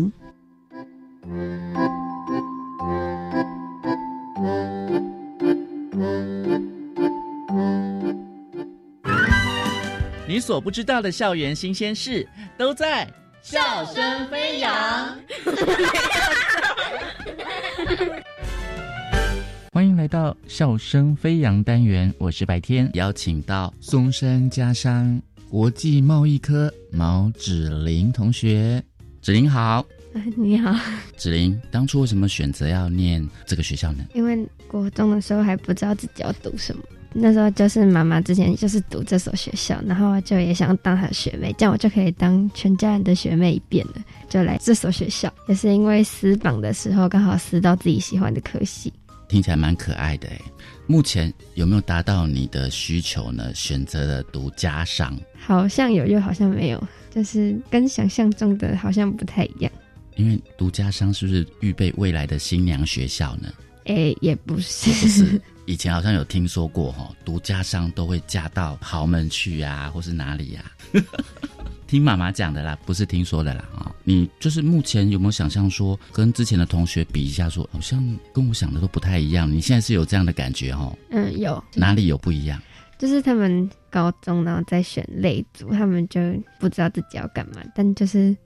[SPEAKER 12] 你所不知道的校园新鲜事，都在。
[SPEAKER 13] 笑声飞扬，
[SPEAKER 14] 欢迎来到笑声飞扬单元，我是白天，邀请到松山家商国际贸易科毛芷玲同学，芷玲好，
[SPEAKER 15] 你好，
[SPEAKER 14] 子玲，当初为什么选择要念这个学校呢？
[SPEAKER 15] 因为国中的时候还不知道自己要读什么。那时候就是妈妈之前就是读这所学校，然后就也想当她的学妹，这样我就可以当全家人的学妹一遍了，就来这所学校。也是因为私榜的时候刚好撕到自己喜欢的科系，
[SPEAKER 14] 听起来蛮可爱的哎。目前有没有达到你的需求呢？选择了读家商，
[SPEAKER 15] 好像有，又好像没有，就是跟想象中的好像不太一样。
[SPEAKER 14] 因为独家商是不是预备未来的新娘学校呢？
[SPEAKER 15] 哎，也不是，
[SPEAKER 14] 不是。以前好像有听说过哈，独家商都会嫁到豪门去啊，或是哪里呀？听妈妈讲的啦，不是听说的啦啊！你就是目前有没有想象说，跟之前的同学比一下，说好像跟我想的都不太一样？你现在是有这样的感觉哈？
[SPEAKER 15] 嗯，有。
[SPEAKER 14] 哪里有不一样？
[SPEAKER 15] 就是他们高中然后在选类组，他们就不知道自己要干嘛。但就是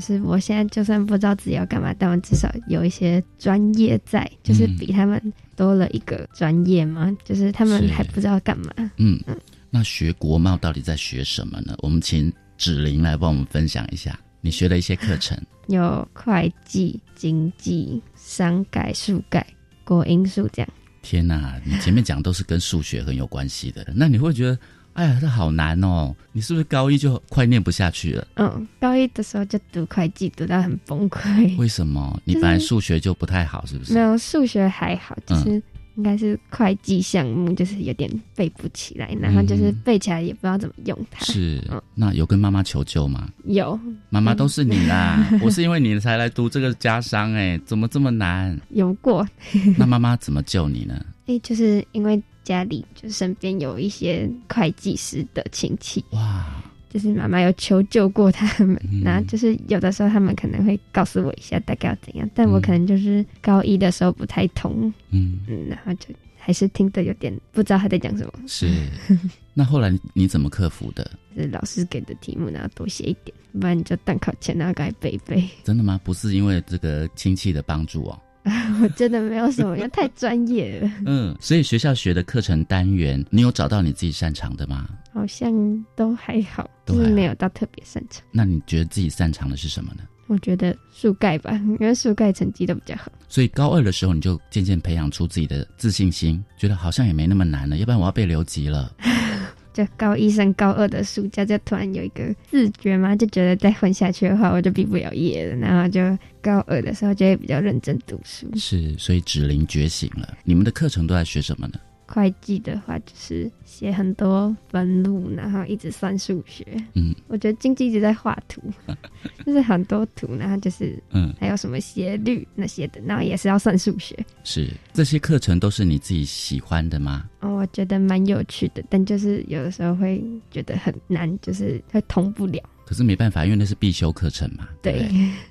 [SPEAKER 15] 就是我现在就算不知道自己要干嘛，但我至少有一些专业在，就是比他们多了一个专业嘛。就是他们还不知道干嘛。
[SPEAKER 14] 嗯嗯。那学国贸到底在学什么呢？我们请。芷玲来帮我们分享一下你学的一些课程，
[SPEAKER 15] 有会计、经济、商改、数改、国英数这样。
[SPEAKER 14] 天哪，你前面讲都是跟数学很有关系的，那你会觉得，哎呀，这好难哦！你是不是高一就快念不下去了？
[SPEAKER 15] 嗯，高一的时候就读会计，读到很崩溃。
[SPEAKER 14] 为什么？你本来数学就不太好，是不是？
[SPEAKER 15] 没有，数学还好，就是。应该是会计项目，就是有点背不起来，然后就是背起来也不知道怎么用它。
[SPEAKER 14] 是，那有跟妈妈求救吗？
[SPEAKER 15] 有，
[SPEAKER 14] 妈妈都是你啦，我是因为你才来读这个家商，哎，怎么这么难？
[SPEAKER 15] 有过。
[SPEAKER 14] 那妈妈怎么救你呢？
[SPEAKER 15] 哎，就是因为家里就身边有一些会计师的亲戚。哇。就是妈妈有求救过他们，然后就是有的时候他们可能会告诉我一下大概要怎样，但我可能就是高一的时候不太通，嗯嗯，然后就还是听得有点不知道他在讲什么。
[SPEAKER 14] 是，那后来你怎么克服的？
[SPEAKER 15] 是老师给的题目，然后多写一点，不然你就单考前然后该背背。
[SPEAKER 14] 真的吗？不是因为这个亲戚的帮助哦。
[SPEAKER 15] 我真的没有什么，因为太专业了。
[SPEAKER 14] 嗯，所以学校学的课程单元，你有找到你自己擅长的吗？
[SPEAKER 15] 好像都还好，就是没有到特别擅长。
[SPEAKER 14] 那你觉得自己擅长的是什么呢？
[SPEAKER 15] 我觉得数盖吧，因为数盖成绩都比较好。
[SPEAKER 14] 所以高二的时候，你就渐渐培养出自己的自信心，觉得好像也没那么难了，要不然我要被留级了。
[SPEAKER 15] 就高一升高二的暑假，就突然有一个自觉嘛，就觉得再混下去的话，我就毕不了业了。然后就高二的时候就会比较认真读书。
[SPEAKER 14] 是，所以指令觉醒了。你们的课程都在学什么呢？
[SPEAKER 15] 会计的话就是写很多分录，然后一直算数学。嗯，我觉得经济一直在画图，就是很多图，然后就是嗯，还有什么斜率那些的，然后也是要算数学。
[SPEAKER 14] 是这些课程都是你自己喜欢的吗？
[SPEAKER 15] 哦，我觉得蛮有趣的，但就是有的时候会觉得很难，就是会通不了。
[SPEAKER 14] 可是没办法，因为那是必修课程嘛。对，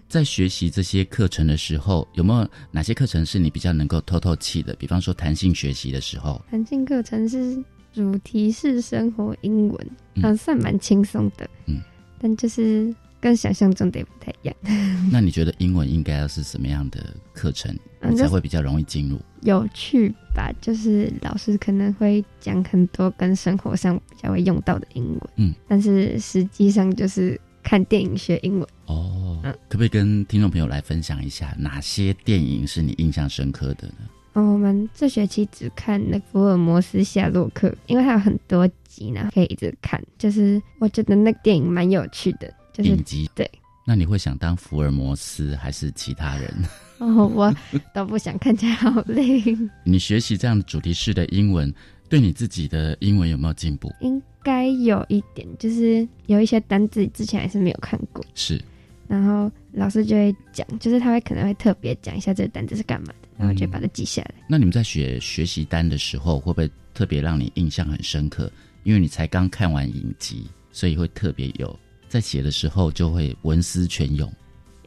[SPEAKER 14] 在学习这些课程的时候，有没有哪些课程是你比较能够透透气的？比方说弹性学习的时候，
[SPEAKER 15] 弹性课程是主题是生活英文，嗯，算蛮轻松的。嗯，但就是跟想象中的不太一样。
[SPEAKER 14] 那你觉得英文应该要是什么样的课程，才会比较容易进入？
[SPEAKER 15] 有趣吧，就是老师可能会讲很多跟生活上比较会用到的英文，嗯，但是实际上就是看电影学英文。
[SPEAKER 14] 哦，嗯，可不可以跟听众朋友来分享一下哪些电影是你印象深刻的呢？
[SPEAKER 15] 哦，我们这学期只看那福尔摩斯夏洛克，因为它有很多集呢，可以一直看。就是我觉得那个电影蛮有趣的，就是对。
[SPEAKER 14] 那你会想当福尔摩斯还是其他人？
[SPEAKER 15] 哦，我都不想，看起来好累。
[SPEAKER 14] 你学习这样的主题式的英文，对你自己的英文有没有进步？
[SPEAKER 15] 应该有一点，就是有一些单字之前还是没有看过。
[SPEAKER 14] 是，
[SPEAKER 15] 然后老师就会讲，就是他会可能会特别讲一下这个单字是干嘛的，然后就把它记下来。
[SPEAKER 14] 那你们在学学习单的时候，会不会特别让你印象很深刻？因为你才刚看完影集，所以会特别有，在写的时候就会文思泉涌。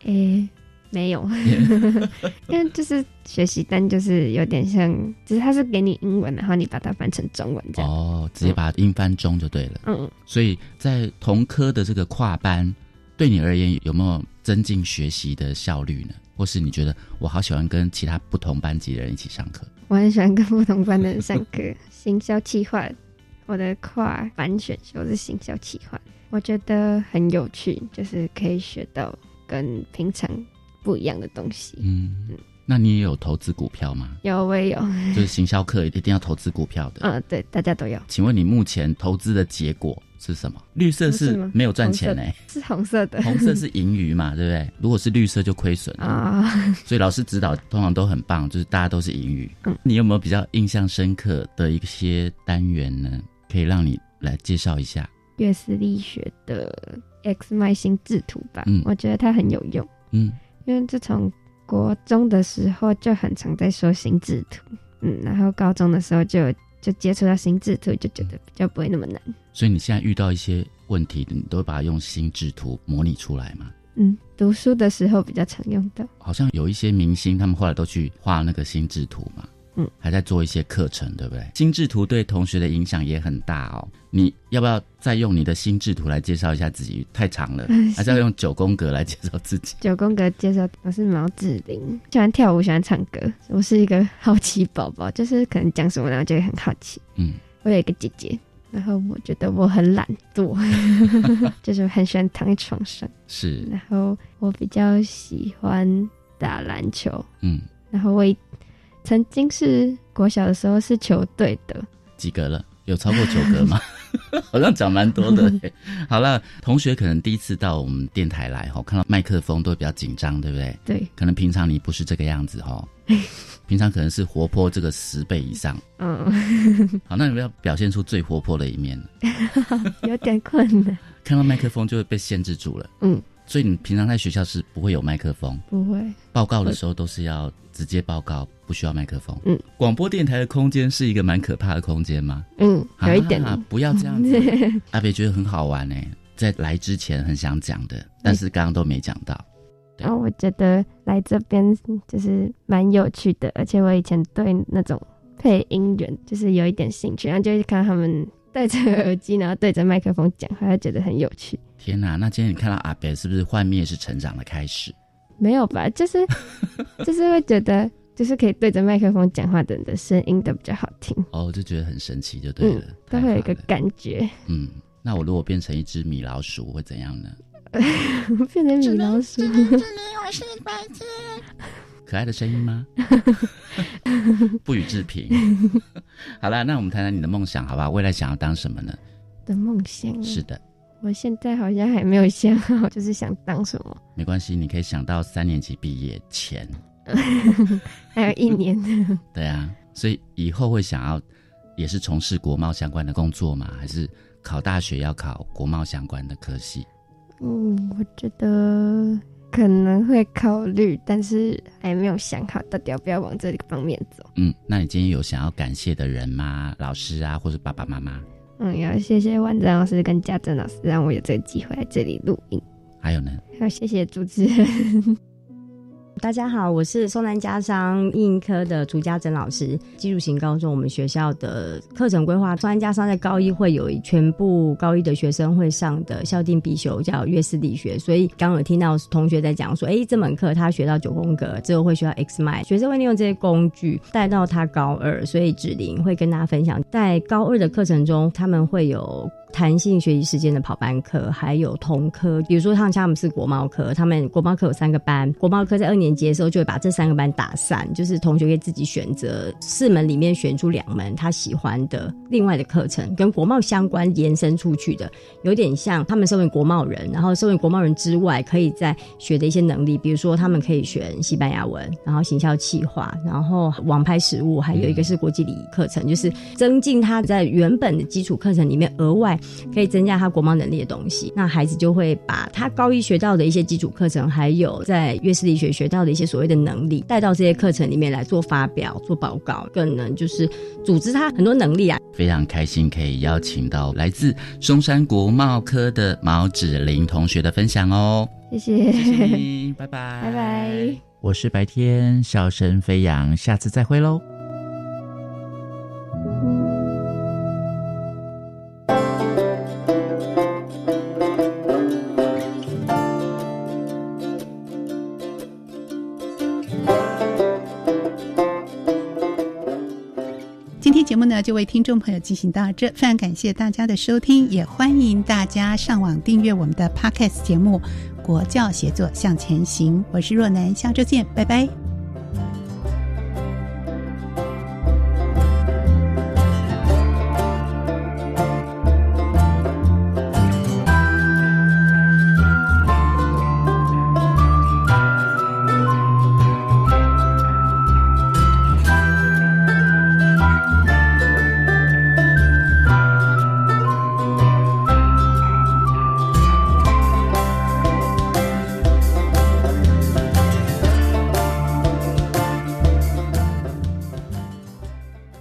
[SPEAKER 15] 诶。没有，因为就是学习单，就是有点像，只是它是给你英文，然后你把它翻成中文这样。
[SPEAKER 14] 哦，直接把英翻中就对了。嗯，所以在同科的这个跨班，对你而言有没有增进学习的效率呢？或是你觉得我好喜欢跟其他不同班级的人一起上课？
[SPEAKER 15] 我很喜欢跟不同班的人上课。行销企划，我的跨班选修是行销企划，我觉得很有趣，就是可以学到跟平常。不一样的东西。嗯
[SPEAKER 14] 嗯，那你也有投资股票吗？
[SPEAKER 15] 有，我也有。
[SPEAKER 14] 就是行销课一定要投资股票的。
[SPEAKER 15] 嗯，对，大家都有。
[SPEAKER 14] 请问你目前投资的结果是什么？绿色是没有赚钱哎，
[SPEAKER 15] 是红色的，
[SPEAKER 14] 红色是盈余嘛，对不对？如果是绿色就亏损啊。所以老师指导通常都很棒，就是大家都是盈余。嗯，你有没有比较印象深刻的一些单元呢？可以让你来介绍一下
[SPEAKER 15] 月斯力学的 X 脉心智图吧？嗯，我觉得它很有用。嗯，因为自从国中的时候就很常在说心智图，嗯，然后高中的时候就就接触到心智图，就觉得比较不会那么难。
[SPEAKER 14] 所以你现在遇到一些问题，你都会把它用心智图模拟出来吗？
[SPEAKER 15] 嗯，读书的时候比较常用到。
[SPEAKER 14] 好像有一些明星，他们后来都去画那个心智图嘛。嗯，还在做一些课程，对不对？心智图对同学的影响也很大哦。你要不要再用你的心智图来介绍一下自己？太长了，还是要用九宫格来介绍自己？
[SPEAKER 15] 九宫格介绍，我是毛志玲，喜欢跳舞，喜欢唱歌。我是一个好奇宝宝，就是可能讲什么，然后就会很好奇。嗯，我有一个姐姐，然后我觉得我很懒惰，就是很喜欢躺在床上。
[SPEAKER 14] 是，
[SPEAKER 15] 然后我比较喜欢打篮球。嗯，然后我。曾经是国小的时候是球队的，
[SPEAKER 14] 及格了，有超过九格吗？好像讲蛮多的。好了，同学可能第一次到我们电台来哈，看到麦克风都比较紧张，对不对？
[SPEAKER 15] 对，
[SPEAKER 14] 可能平常你不是这个样子哈，平常可能是活泼这个十倍以上。嗯，好，那你们要表现出最活泼的一面
[SPEAKER 15] 有点困难。
[SPEAKER 14] 看到麦克风就会被限制住了。嗯。所以你平常在学校是不会有麦克风，
[SPEAKER 15] 不会
[SPEAKER 14] 报告的时候都是要直接报告，不需要麦克风。嗯，广播电台的空间是一个蛮可怕的空间吗？
[SPEAKER 15] 嗯，有一点。
[SPEAKER 14] 啊不要这样子。阿北觉得很好玩呢，在来之前很想讲的，但是刚刚都没讲到。
[SPEAKER 15] 然后我觉得来这边就是蛮有趣的，而且我以前对那种配音员就是有一点兴趣，然后就是看他们。戴着耳机，然后对着麦克风讲话，觉得很有趣。
[SPEAKER 14] 天哪！那今天你看到阿北，是不是幻灭是成长的开始？
[SPEAKER 15] 没有吧，就是 就是会觉得，就是可以对着麦克风讲话的人的声音都比较好听。
[SPEAKER 14] 哦，就觉得很神奇，就对了。
[SPEAKER 15] 都会有一个感觉。
[SPEAKER 14] 嗯，那我如果变成一只米老鼠会怎样呢？
[SPEAKER 15] 变成米老鼠。
[SPEAKER 7] 我是白痴。
[SPEAKER 14] 可爱的声音吗？不予置评。好了，那我们谈谈你的梦想，好吧？未来想要当什么呢？
[SPEAKER 15] 的梦想
[SPEAKER 14] 是的，
[SPEAKER 15] 我现在好像还没有想好，就是想当什么。
[SPEAKER 14] 没关系，你可以想到三年级毕业前，
[SPEAKER 15] 还有一年。
[SPEAKER 14] 对啊，所以以后会想要也是从事国贸相关的工作吗？还是考大学要考国贸相关的科系？
[SPEAKER 15] 嗯，我觉得。可能会考虑，但是还没有想好到底要不要往这个方面走。
[SPEAKER 14] 嗯，那你今天有想要感谢的人吗？老师啊，或者爸爸妈妈？
[SPEAKER 15] 嗯，要谢谢万哲老师跟家珍老师，让我有这个机会来这里录音。
[SPEAKER 14] 还有呢？
[SPEAKER 15] 要谢谢主持人。
[SPEAKER 3] 大家好，我是松南家商应科的朱家珍老师。基础型高中我们学校的课程规划，松南家商在高一会有全部高一的学生会上的校定必修叫约斯理学，所以刚有听到同学在讲说，哎，这门课他学到九宫格之后会学到 X 脉，学生会利用这些工具带到他高二，所以芷玲会跟大家分享，在高二的课程中他们会有。弹性学习时间的跑班课，还有同科，比如说像他们是国贸科，他们国贸科有三个班，国贸科在二年级的时候就会把这三个班打散，就是同学可以自己选择四门里面选出两门他喜欢的另外的课程，跟国贸相关延伸出去的，有点像他们身为国贸人，然后身为国贸人之外，可以在学的一些能力，比如说他们可以选西班牙文，然后行销企划，然后网拍实务，还有一个是国际礼仪课程，就是增进他在原本的基础课程里面额外。可以增加他国贸能力的东西，那孩子就会把他高一学到的一些基础课程，还有在约斯力学学到的一些所谓的能力，带到这些课程里面来做发表、做报告，更能就是组织他很多能力啊。
[SPEAKER 14] 非常开心可以邀请到来自松山国贸科的毛子玲同学的分享哦，
[SPEAKER 15] 谢谢，
[SPEAKER 14] 谢谢你，拜拜，
[SPEAKER 15] 拜拜。
[SPEAKER 1] 我是白天笑声飞扬，下次再会喽。
[SPEAKER 2] 就为听众朋友进行到这，非常感谢大家的收听，也欢迎大家上网订阅我们的 Podcast 节目《国教协作向前行》。我是若楠，下周见，拜拜。